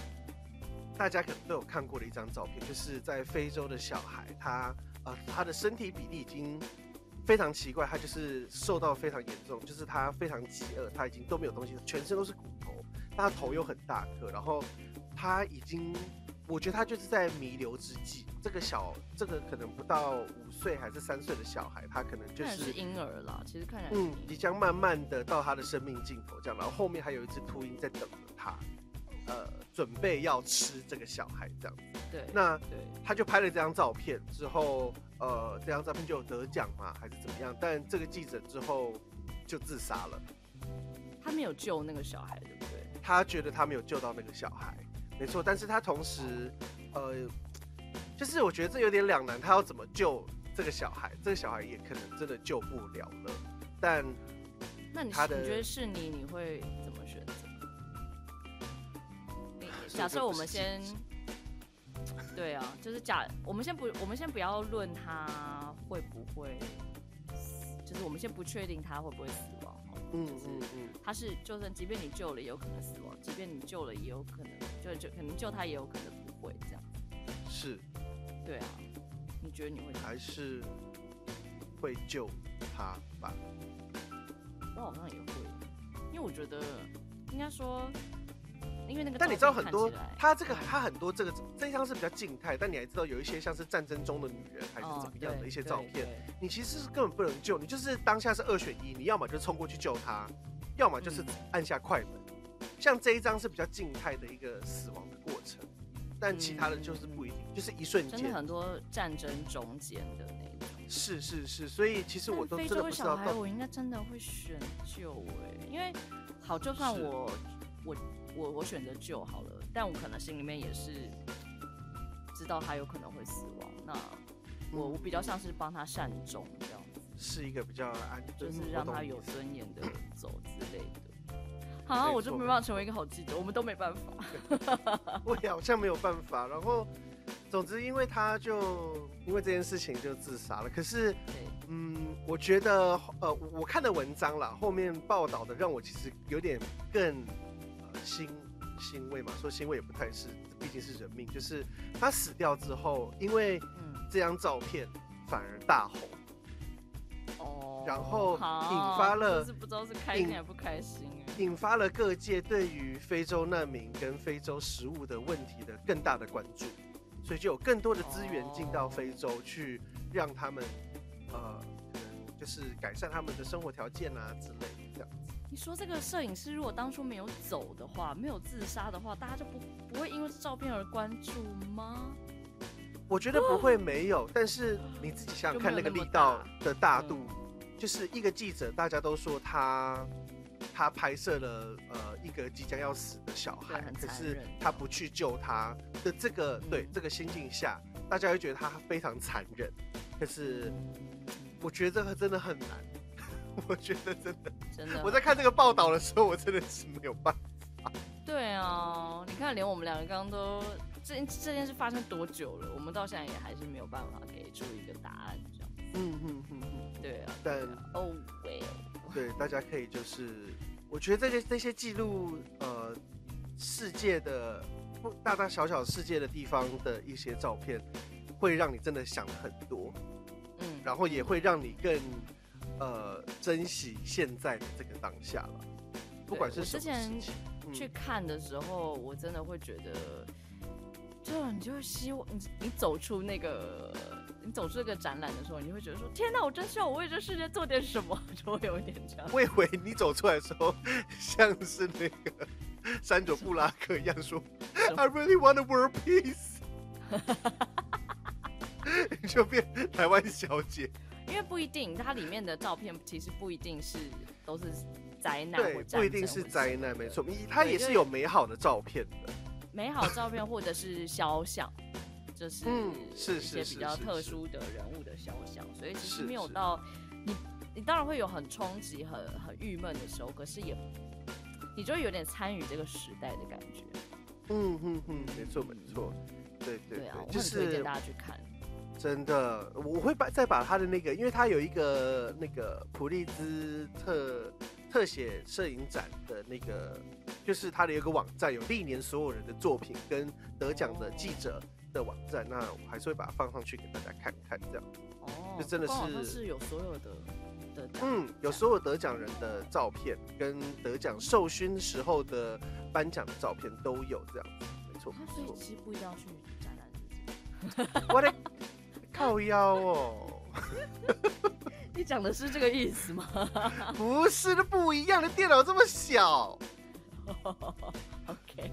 大家可能都有看过的一张照片，就是在非洲的小孩，他呃他的身体比例已经非常奇怪，他就是瘦到非常严重，就是他非常饥饿，他已经都没有东西，全身都是骨头，但他头又很大颗，然后他已经。我觉得他就是在弥留之际，这个小，这个可能不到五岁还是三岁的小孩，他可能就是婴儿了。其实看起来，嗯，即将慢慢的到他的生命尽头，这样，然后后面还有一只秃鹰在等着他，呃，准备要吃这个小孩，这样子。对，那对，他就拍了这张照片之后，呃，这张照片就有得奖嘛，还是怎么样？但这个记者之后就自杀了。他没有救那个小孩，对不对？他觉得他没有救到那个小孩。没错，但是他同时，呃，就是我觉得这有点两难，他要怎么救这个小孩？这个小孩也可能真的救不了了。但那你你觉得是你，你会怎么选择？你 假设我们先，对啊，就是假，我们先不，我们先不要论他会不会，就是我们先不确定他会不会死亡。嗯嗯嗯，他是，就算即便你救了，也有可能死亡；即便你救了，也有可能就就可能救他，也有可能不会这样。是，对啊，你觉得你会还是会救他吧？我好像也会，因为我觉得应该说。因为那个，但你知道很多，他这个他很多这个这一张是比较静态，但你还知道有一些像是战争中的女人还是怎么样的一些照片，你其实是根本不能救，你就是当下是二选一，你要么就冲过去救他，要么就是按下快门。像这一张是比较静态的一个死亡的过程，但其他的就是不一定，就是一瞬间。真的很多战争中间的那种。是是是，所以其实我都真的不知道。小孩，我应该真的会选救哎，因为好，就算我我。我我选择救好了，但我可能心里面也是知道他有可能会死亡。那我我比较像是帮他善终这样子，是一个比较安，就是让他有尊严的走之类的。好、啊，我就没办法成为一个好记者，我们都没办法。我也好像没有办法。然后，总之，因为他就因为这件事情就自杀了。可是，嗯，我觉得呃，我看的文章啦，后面报道的让我其实有点更。欣欣慰嘛，说欣慰也不太是，毕竟是人命。就是他死掉之后，因为这张照片反而大红，哦，然后引发了，是不知道是开心还不开心，引发了各界对于非洲难民跟非洲食物的问题的更大的关注，所以就有更多的资源进到非洲去，让他们呃，就是改善他们的生活条件啊之类的。你说这个摄影师如果当初没有走的话，没有自杀的话，大家就不不会因为照片而关注吗？我觉得不会没有，但是你自己想想看那个力道的大度，就是一个记者，大家都说他他拍摄了呃一个即将要死的小孩，可是他不去救他的这个对这个心境下，大家会觉得他非常残忍。可是我觉得这个真的很难。我觉得真的，真的，我在看这个报道的时候，我真的是没有办法。对啊，你看，连我们两个刚刚都这这件事发生多久了，我们到现在也还是没有办法给出一个答案，这样。嗯嗯嗯嗯，对啊。但哦，well，对，大家可以就是，我觉得这些这些记录呃世界的不大大小小世界的地方的一些照片，会让你真的想很多。嗯，然后也会让你更。呃，珍惜现在的这个当下了。不管是之前去看的时候，嗯、我真的会觉得，就你就会希望你你走出那个，你走出这个展览的时候，你会觉得说：“天哪，我真希望我为这世界做点什么。”就会有一点这样。我以为你走出来的时候，像是那个 山卓布拉克一样说：“I really want the world peace。”你就变台湾小姐。因为不一定，它里面的照片其实不一定是都是灾难，对，不一定是灾难，没错，它也是有美好的照片的，美好照片或者是肖像，就是是一些比较特殊的人物的肖像，所以其实没有到你，你当然会有很冲击、很很郁闷的时候，可是也你就会有点参与这个时代的感觉，嗯嗯嗯，没错没错，对对对啊，我很推荐大家去看。真的，我会把再把他的那个，因为他有一个那个普利兹特特写摄影展的那个，就是他的一个网站，有历年所有人的作品跟得奖的记者的网站，那我还是会把它放上去给大家看看，这样。哦，就真的是是有所有的的嗯，有所有得奖人的照片跟得奖授勋时候的颁奖的照片都有这样子，没错。所以其实不一定要去展览。我的。靠腰哦，你讲的是这个意思吗？不是，那不一样的电脑这么小。OK，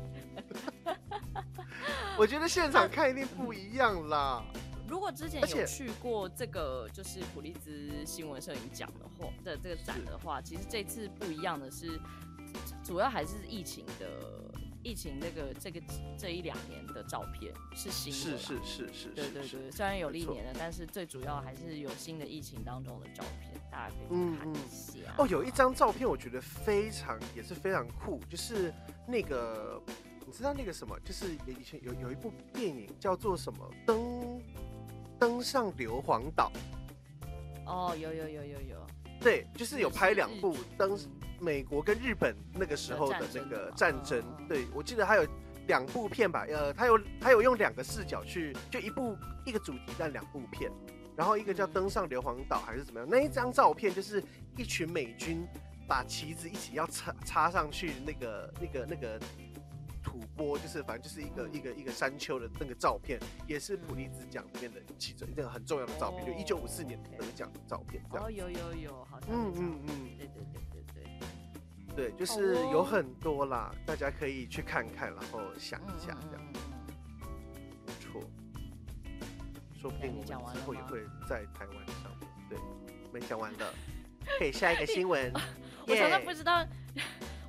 我觉得现场看一定不一样啦。如果之前有去过这个就是普利兹新闻摄影奖的话的这个展的话，其实这次不一样的是，主要还是疫情的。疫情那个这个这一两年的照片是新的，是是是是，对对对，虽然有历年的，但是最主要还是有新的疫情当中的照片，大家可以去看一下。哦，有一张照片我觉得非常也是非常酷，就是那个你知道那个什么，就是以前有有一部电影叫做什么登登上硫磺岛。哦，有有有有有，对，就是有拍两部登。美国跟日本那个时候的那个战争，对，我记得还有两部片吧，呃，他有他有用两个视角去，就一部一个主题但两部片，然后一个叫登上硫磺岛还是怎么样，那一张照片就是一群美军把旗子一起要插插上去，那个那个那个土坡，就是反正就是一个一个一个山丘的那个照片，也是普利兹奖里面的其中一个很重要的照片，就一九五四年得奖的照片。哦，有有有，好像嗯嗯嗯，对对对。对，就是有很多啦，哦、大家可以去看看，然后想一下这样。不错、嗯，说不定我们之后也会在台湾上面。对，没讲完的，可以下一个新闻。我常常不知道。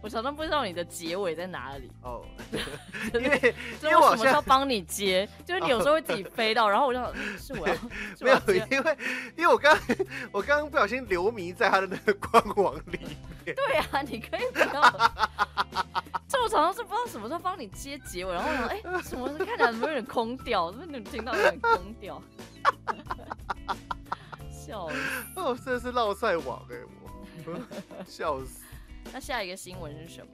我常常不知道你的结尾在哪里哦，因为 因为我什么时候帮你接，就是你有时候会自己飞到，然后我就想是我要没有，因为因为我刚 我刚刚不小心流迷在他的那个官网里面。对啊，你可以不要。就我常常是不知道什么时候帮你接结尾，然后我想哎，什么看起来怎么有点空调？怎么你听到有点空调？笑死！哦，真的是绕赛网哎，我笑死。那下一个新闻是什么？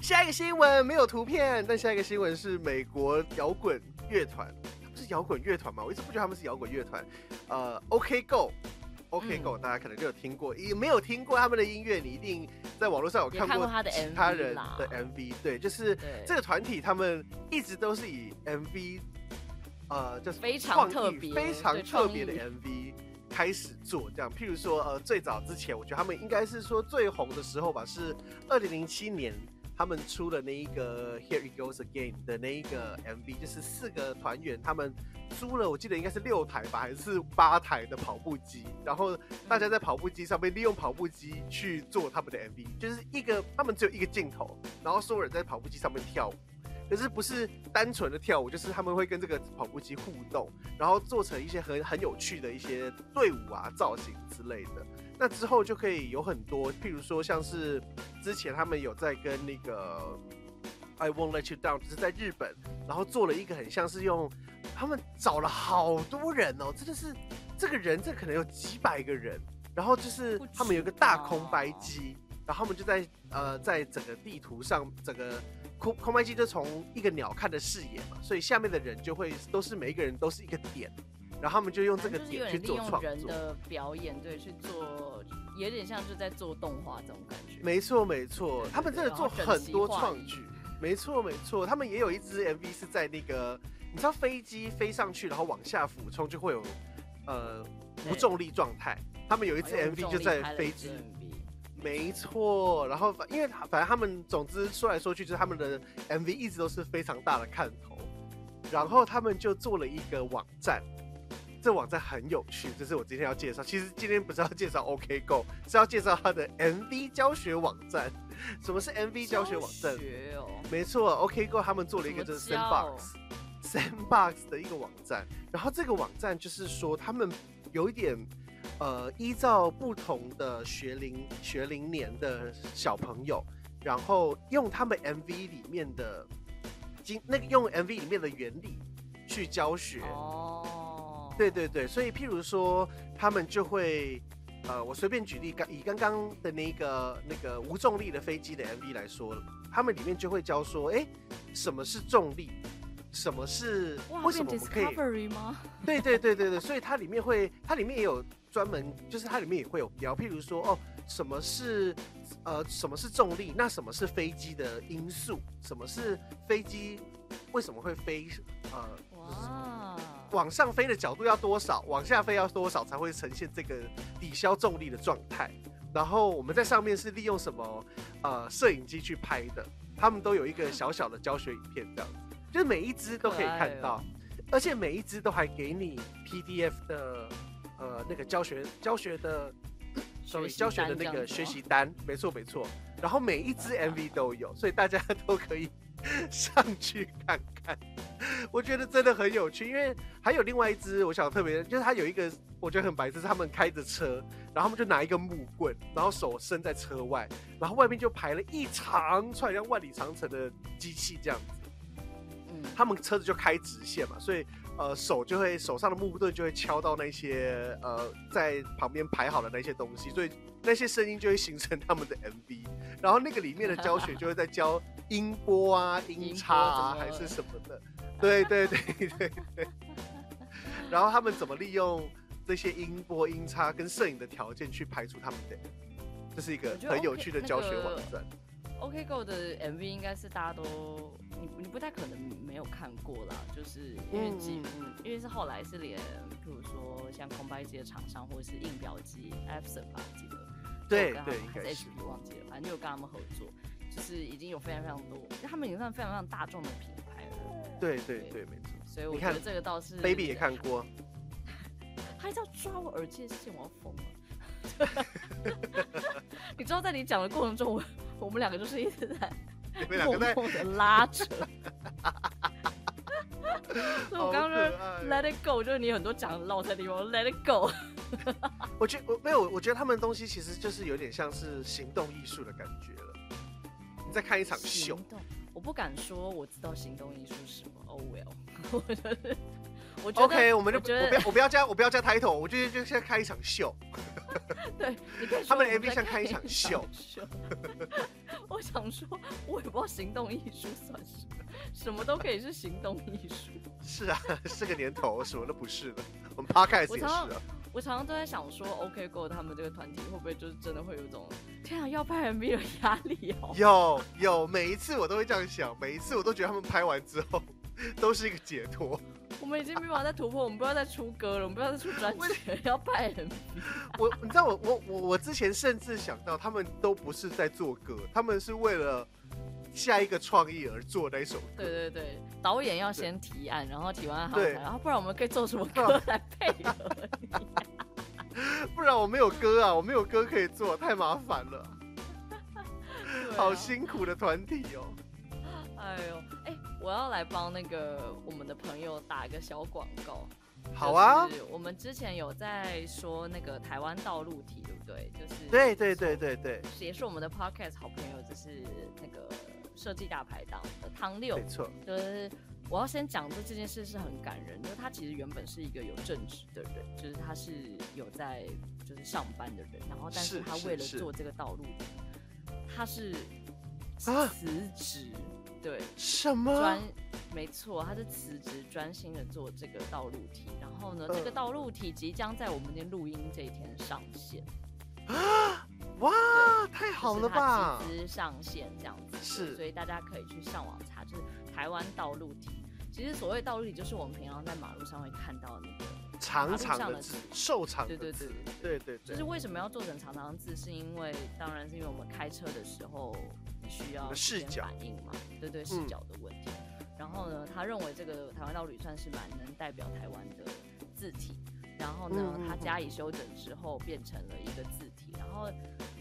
下一个新闻没有图片，但下一个新闻是美国摇滚乐团，不是摇滚乐团吗？我一直不觉得他们是摇滚乐团。呃，OK Go，OK Go，大家可能就有听过，也没有听过他们的音乐，你一定在网络上有看过其他人的 MV。对，就是这个团体，他们一直都是以 MV，呃，就是非常特别、非常特别的 MV。开始做这样，譬如说，呃，最早之前，我觉得他们应该是说最红的时候吧，是二零零七年他们出的那一个《Here It Goes Again》的那一个 MV，就是四个团员他们租了，我记得应该是六台吧，还是八台的跑步机，然后大家在跑步机上面利用跑步机去做他们的 MV，就是一个他们只有一个镜头，然后所有人在跑步机上面跳舞。可是不是单纯的跳舞，就是他们会跟这个跑步机互动，然后做成一些很很有趣的一些队伍啊、造型之类的。那之后就可以有很多，譬如说像是之前他们有在跟那个 I Won't Let You Down，就是在日本，然后做了一个很像是用他们找了好多人哦，真的是这个人这可能有几百个人，然后就是他们有个大空白机，然后他们就在呃在整个地图上整个。空空拍机就从一个鸟看的视野嘛，所以下面的人就会都是每一个人都是一个点，然后他们就用这个点去做创作。人的表演对，去做有点像是在做动画这种感觉。没错没错，他们真的做很多创举。没错没错，他们也有一支 MV 是在那个你知道飞机飞上去然后往下俯冲就会有呃无重力状态。他们有一支 MV 就在飞机，没错。然后因为反正他们总之说来说去，就是他们的 MV 一直都是非常大的看头。然后他们就做了一个网站，这网站很有趣，这是我今天要介绍。其实今天不是要介绍 OK Go，是要介绍他的 MV 教学网站。什么是 MV 教学网站？学哦，没错，OK Go 他们做了一个就是 Sandbox，Sandbox 的一个网站。然后这个网站就是说，他们有一点呃，依照不同的学龄学龄年的小朋友，然后用他们 MV 里面的经。那个用 MV 里面的原理去教学哦，对对对，所以譬如说他们就会，呃，我随便举例，刚以刚刚的那个那个无重力的飞机的 MV 来说，他们里面就会教说，哎，什么是重力，什么是为什么我们可以吗？对对对对对，所以它里面会，它里面也有专门，就是它里面也会有聊，譬如说哦，什么是。呃，什么是重力？那什么是飞机的因素？什么是飞机为什么会飞？呃，哇，往上飞的角度要多少？往下飞要多少才会呈现这个抵消重力的状态？然后我们在上面是利用什么呃摄影机去拍的？他们都有一个小小的教学影片，这样子，就是每一只都可以看到，而且每一只都还给你 PDF 的呃那个教学教学的。所以教学的那个学习单，没错没错，然后每一支 MV 都有，所以大家都可以上去看看。我觉得真的很有趣，因为还有另外一支，我想特别就是他有一个我觉得很白痴，是他们开着车，然后他们就拿一个木棍，然后手伸在车外，然后外面就排了一长串像万里长城的机器这样子。嗯，他们车子就开直线嘛，所以。呃，手就会手上的木棍就会敲到那些呃在旁边排好的那些东西，所以那些声音就会形成他们的 MV。然后那个里面的教学就会在教音波啊、音差啊还是什么的，对对对对对，然后他们怎么利用这些音波、音差跟摄影的条件去排除他们的，这是一个很有趣的教学网站。OK Go 的 MV 应该是大家都你你不太可能没有看过啦，就是因为几、嗯、因为是后来是连，譬如说像空白机的厂商或者是印表机 a p s o n 吧，记得对对，还是 HP 忘记了，反正就有跟他们合作，就是已经有非常非常多，他们已经算非常非常大众的品牌了。对对对，没错。所以我觉得这个倒是 Baby 也看过，他一直要抓我耳机的线，我要疯了。你知道，在你讲的过程中，我我们两个就是一直在默默的拉扯。所以我刚刚说 Let it go，就是你很多讲的绕的地方，Let it go。我觉我没有，我觉得他们的东西其实就是有点像是行动艺术的感觉了。你在看一场秀。行动，我不敢说我知道行动艺术是什么。Oh well，我觉得。OK，我们就我不要我不要加我不要加 title，我就就先开一场秀。对，你可以他们的 MV 像开一场秀。我想说，我也不知道行动艺术算什么，什么都可以是行动艺术。是啊，这个年头什么都不是了。我们 Podcast 也是啊。我常常都在想说，OK Go 他们这个团体会不会就是真的会有一种天啊要拍 MV 的压力哦？有有，每一次我都会这样想，每一次我都觉得他们拍完之后 都是一个解脱。我们已经没办法再突破，我们不要再出歌了，我们不要再出专辑，要拍 MV。我，你知道我，我我我我之前甚至想到，他们都不是在做歌，他们是为了下一个创意而做那首歌。对对对，导演要先提案，然后提完好才，然后不然我们可以做什么歌来配合？不然我没有歌啊，我没有歌可以做，太麻烦了。好辛苦的团体哦。哎呦，哎、欸，我要来帮那个我们的朋友打一个小广告。好啊，我们之前有在说那个台湾道路题，对不对？就是对对对对对，也是我们的 podcast 好朋友，就是那个设计大排档的汤六，没错。就是我要先讲，这这件事是很感人，就是他其实原本是一个有正职的人，就是他是有在就是上班的人，然后但是他为了做这个道路题，他是辞职。啊对，什么？专，没错，他是辞职专心的做这个道路题。然后呢，呃、这个道路题即将在我们今天录音这一天上线。啊！哇，太好了吧！集资上线这样子，是，所以大家可以去上网查，就是台湾道路题。其实所谓道路题，就是我们平常在马路上会看到的那个。长长的字，瘦长的字，对对对对对，就是为什么要做成长长的字，是因为当然是因为我们开车的时候你需要视角反应嘛，对对，视角的问题。嗯、然后呢，他认为这个台湾道旅算是蛮能代表台湾的字体。然后呢，他加以修整之后变成了一个字体。然后，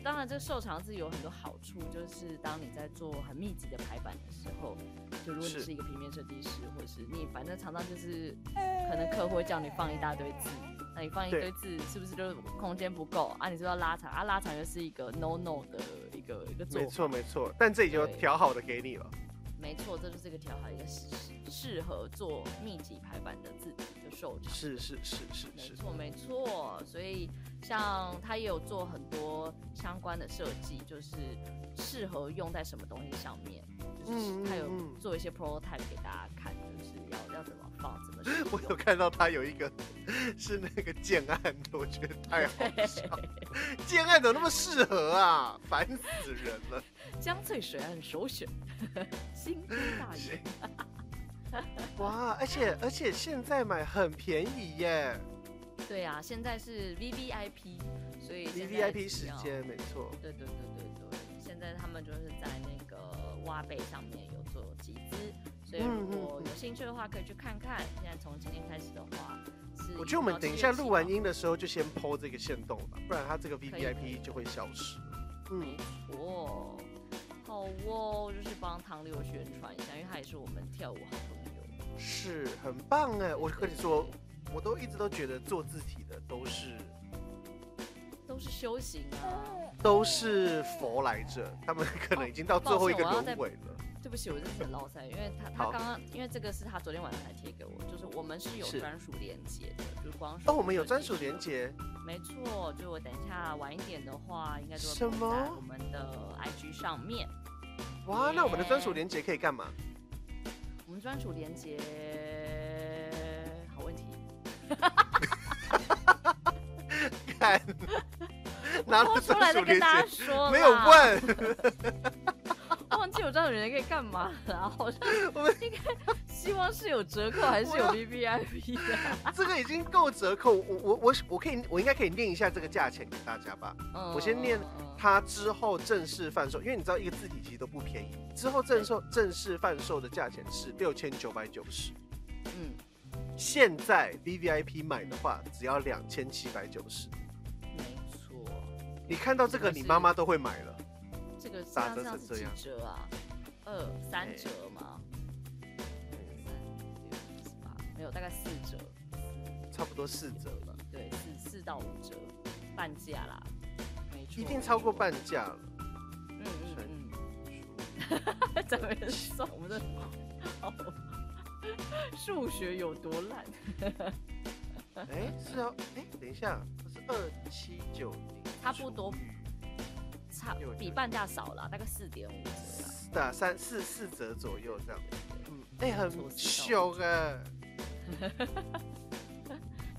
当然这个瘦长字有很多好处，就是当你在做很密集的排版的时候，就如果你是一个平面设计师，或者是你反正常常就是可能客户会叫你放一大堆字，那你放一堆字是不是就空间不够啊？你就要拉长啊？拉长又是一个 no no 的一个一个做法。没错没错，但这已经调好的给你了。没错，这就是一个调好一个适适合做密集排版的字体的瘦长。是是是是是，没错没错。所以像他也有做很多相关的设计，就是适合用在什么东西上面，就是他有做一些 prototype 给大家看，就是要要怎么放，怎么。我有看到他有一个是那个建案的，我觉得太好笑了。建案怎么那么适合啊？烦死人了。江翠水岸首选，新都大园。哇，而且而且现在买很便宜耶。对啊，现在是 VVIP，所以 VVIP 时间没错。对对对对对，现在他们就是在那个挖贝上面有做集资，所以如果有兴趣的话，可以去看看。现在从今天开始的话，是。我觉得我们等一下录完音的时候就先 po 这个线动吧，不然它这个 VVIP 就会消失。嗯，没错。好哦，就是帮唐六宣传一下，因为他也是我们跳舞好朋友，是很棒哎！我跟你说，我都一直都觉得做字体的都是都是修行啊，都是佛来着，他们可能已经到最后一个轮回了。对不起，我真的很落赛，因为他他刚刚因为这个是他昨天晚上才贴给我，就是我们是有专属连接的，是就是光哦，我们有专属连接，没错，就我等一下晚一点的话，应该就会放在我们的 IG 上面。哇，那我们的专属连接可以干嘛？我们专属连接。看，拿出来再跟大家说，没有问。忘记我专属连接可以干嘛了？好像我们应该希望是有折扣，还是有 VVIP 的？这个已经够折扣，我我我我可以，我应该可以念一下这个价钱给大家吧。嗯，我先念它之后正式贩售，因为你知道一个字体其实都不便宜。之后正售正式贩售的价钱是六千九百九十。嗯，现在 VVIP 买的话只要两千七百九十。没错，你看到这个，你妈妈都会买了。这个打折是几折啊？二三折吗？没有，大概四折，差不多四折吧。对，四四到五折，半价啦，没错，一定超过半价了。嗯嗯嗯，怎么算？我们的 数学有多烂？哎，是啊，哎，等一下，它是二七九零，差不多。差比半价少了，大概四点五折，对啊，三四四折左右这样。嗯，哎、欸，很凶哎。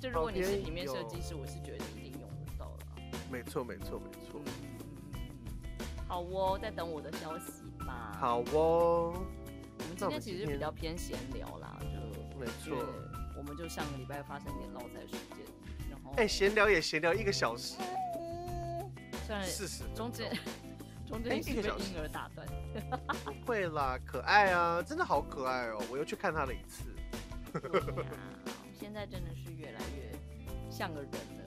就如果你是平面设计师，我是觉得一定用得到了。没错，没错，没错。好哦，在等我的消息吧。好哦。我们今天其实比较偏闲聊啦，就没错。我们就上个礼拜发生点闹灾事件，然后哎，闲聊也闲聊一个小时。四十，中间 中间是被婴儿打断，不会啦，可爱啊，真的好可爱哦！我又去看他了一次。对啊，现在真的是越来越像个人了。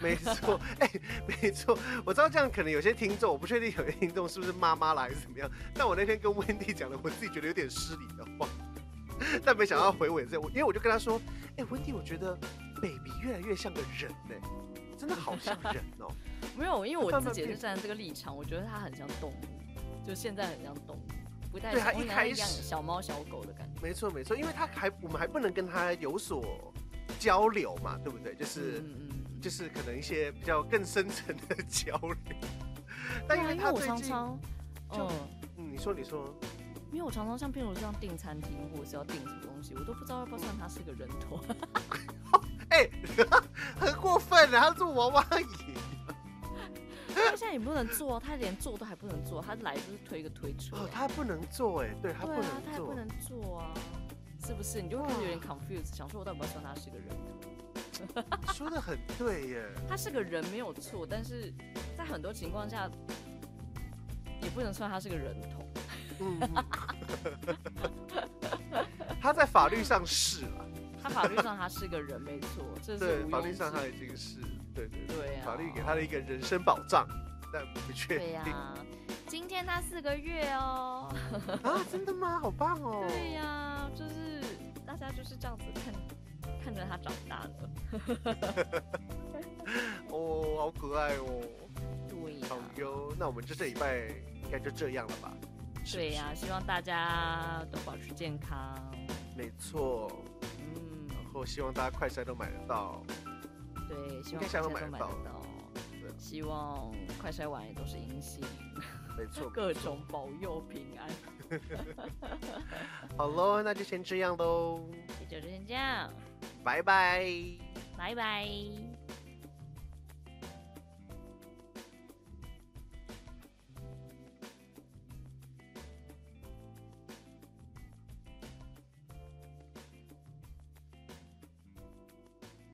没错，哎，没错，我知道这样可能有些听众，我不确定有些听众是不是妈妈了还是怎么样。但我那天跟温蒂讲了，我自己觉得有点失礼的话，但没想到回尾这，因为我就跟他说，哎，温蒂，我觉得 baby 越来越像个人呢，真的好像人哦。没有，因为我自己也是站在这个立场，我觉得他很像动物，就现在很像动物，不太像一开始小猫小狗的感觉。没错没错，因为他还我们还不能跟它有所交流嘛，对不对？就是嗯嗯，就是可能一些比较更深层的交流。但因为它最近就嗯，你说你说，因为我常常像譬如像订餐厅或者是要订什么东西，我都不知道要不要算他是个人头。哎，很过分的，他做娃娃椅。他现在也不能坐，他连坐都还不能坐，他来就是推个推车。哦，他不能坐哎，对他不能坐，他也不能坐啊。是不是？你就会开始有点 confused，想说我到底要不要算他是个人头？你 说的很对耶，他是个人没有错，但是在很多情况下也不能算他是个人头。嗯，他在法律上是了，他法律上他是个人没错，这是对法律上他已经是对对对，法律给他的一个人身保障，但不确定。对呀、啊，今天他四个月哦。啊，真的吗？好棒哦。对呀、啊，就是大家就是这样子看看着他长大的。哦，好可爱哦。对呀、啊。好哟，那我们这这礼拜应该就这样了吧？对呀、啊，希望大家都保持健康。没错，嗯，然后希望大家快筛都买得到。对，希望快筛都买得到。对，希望快筛完也都是阴性。没错，各种保佑平安。好喽，那就先这样喽。就先这样，拜拜，拜拜。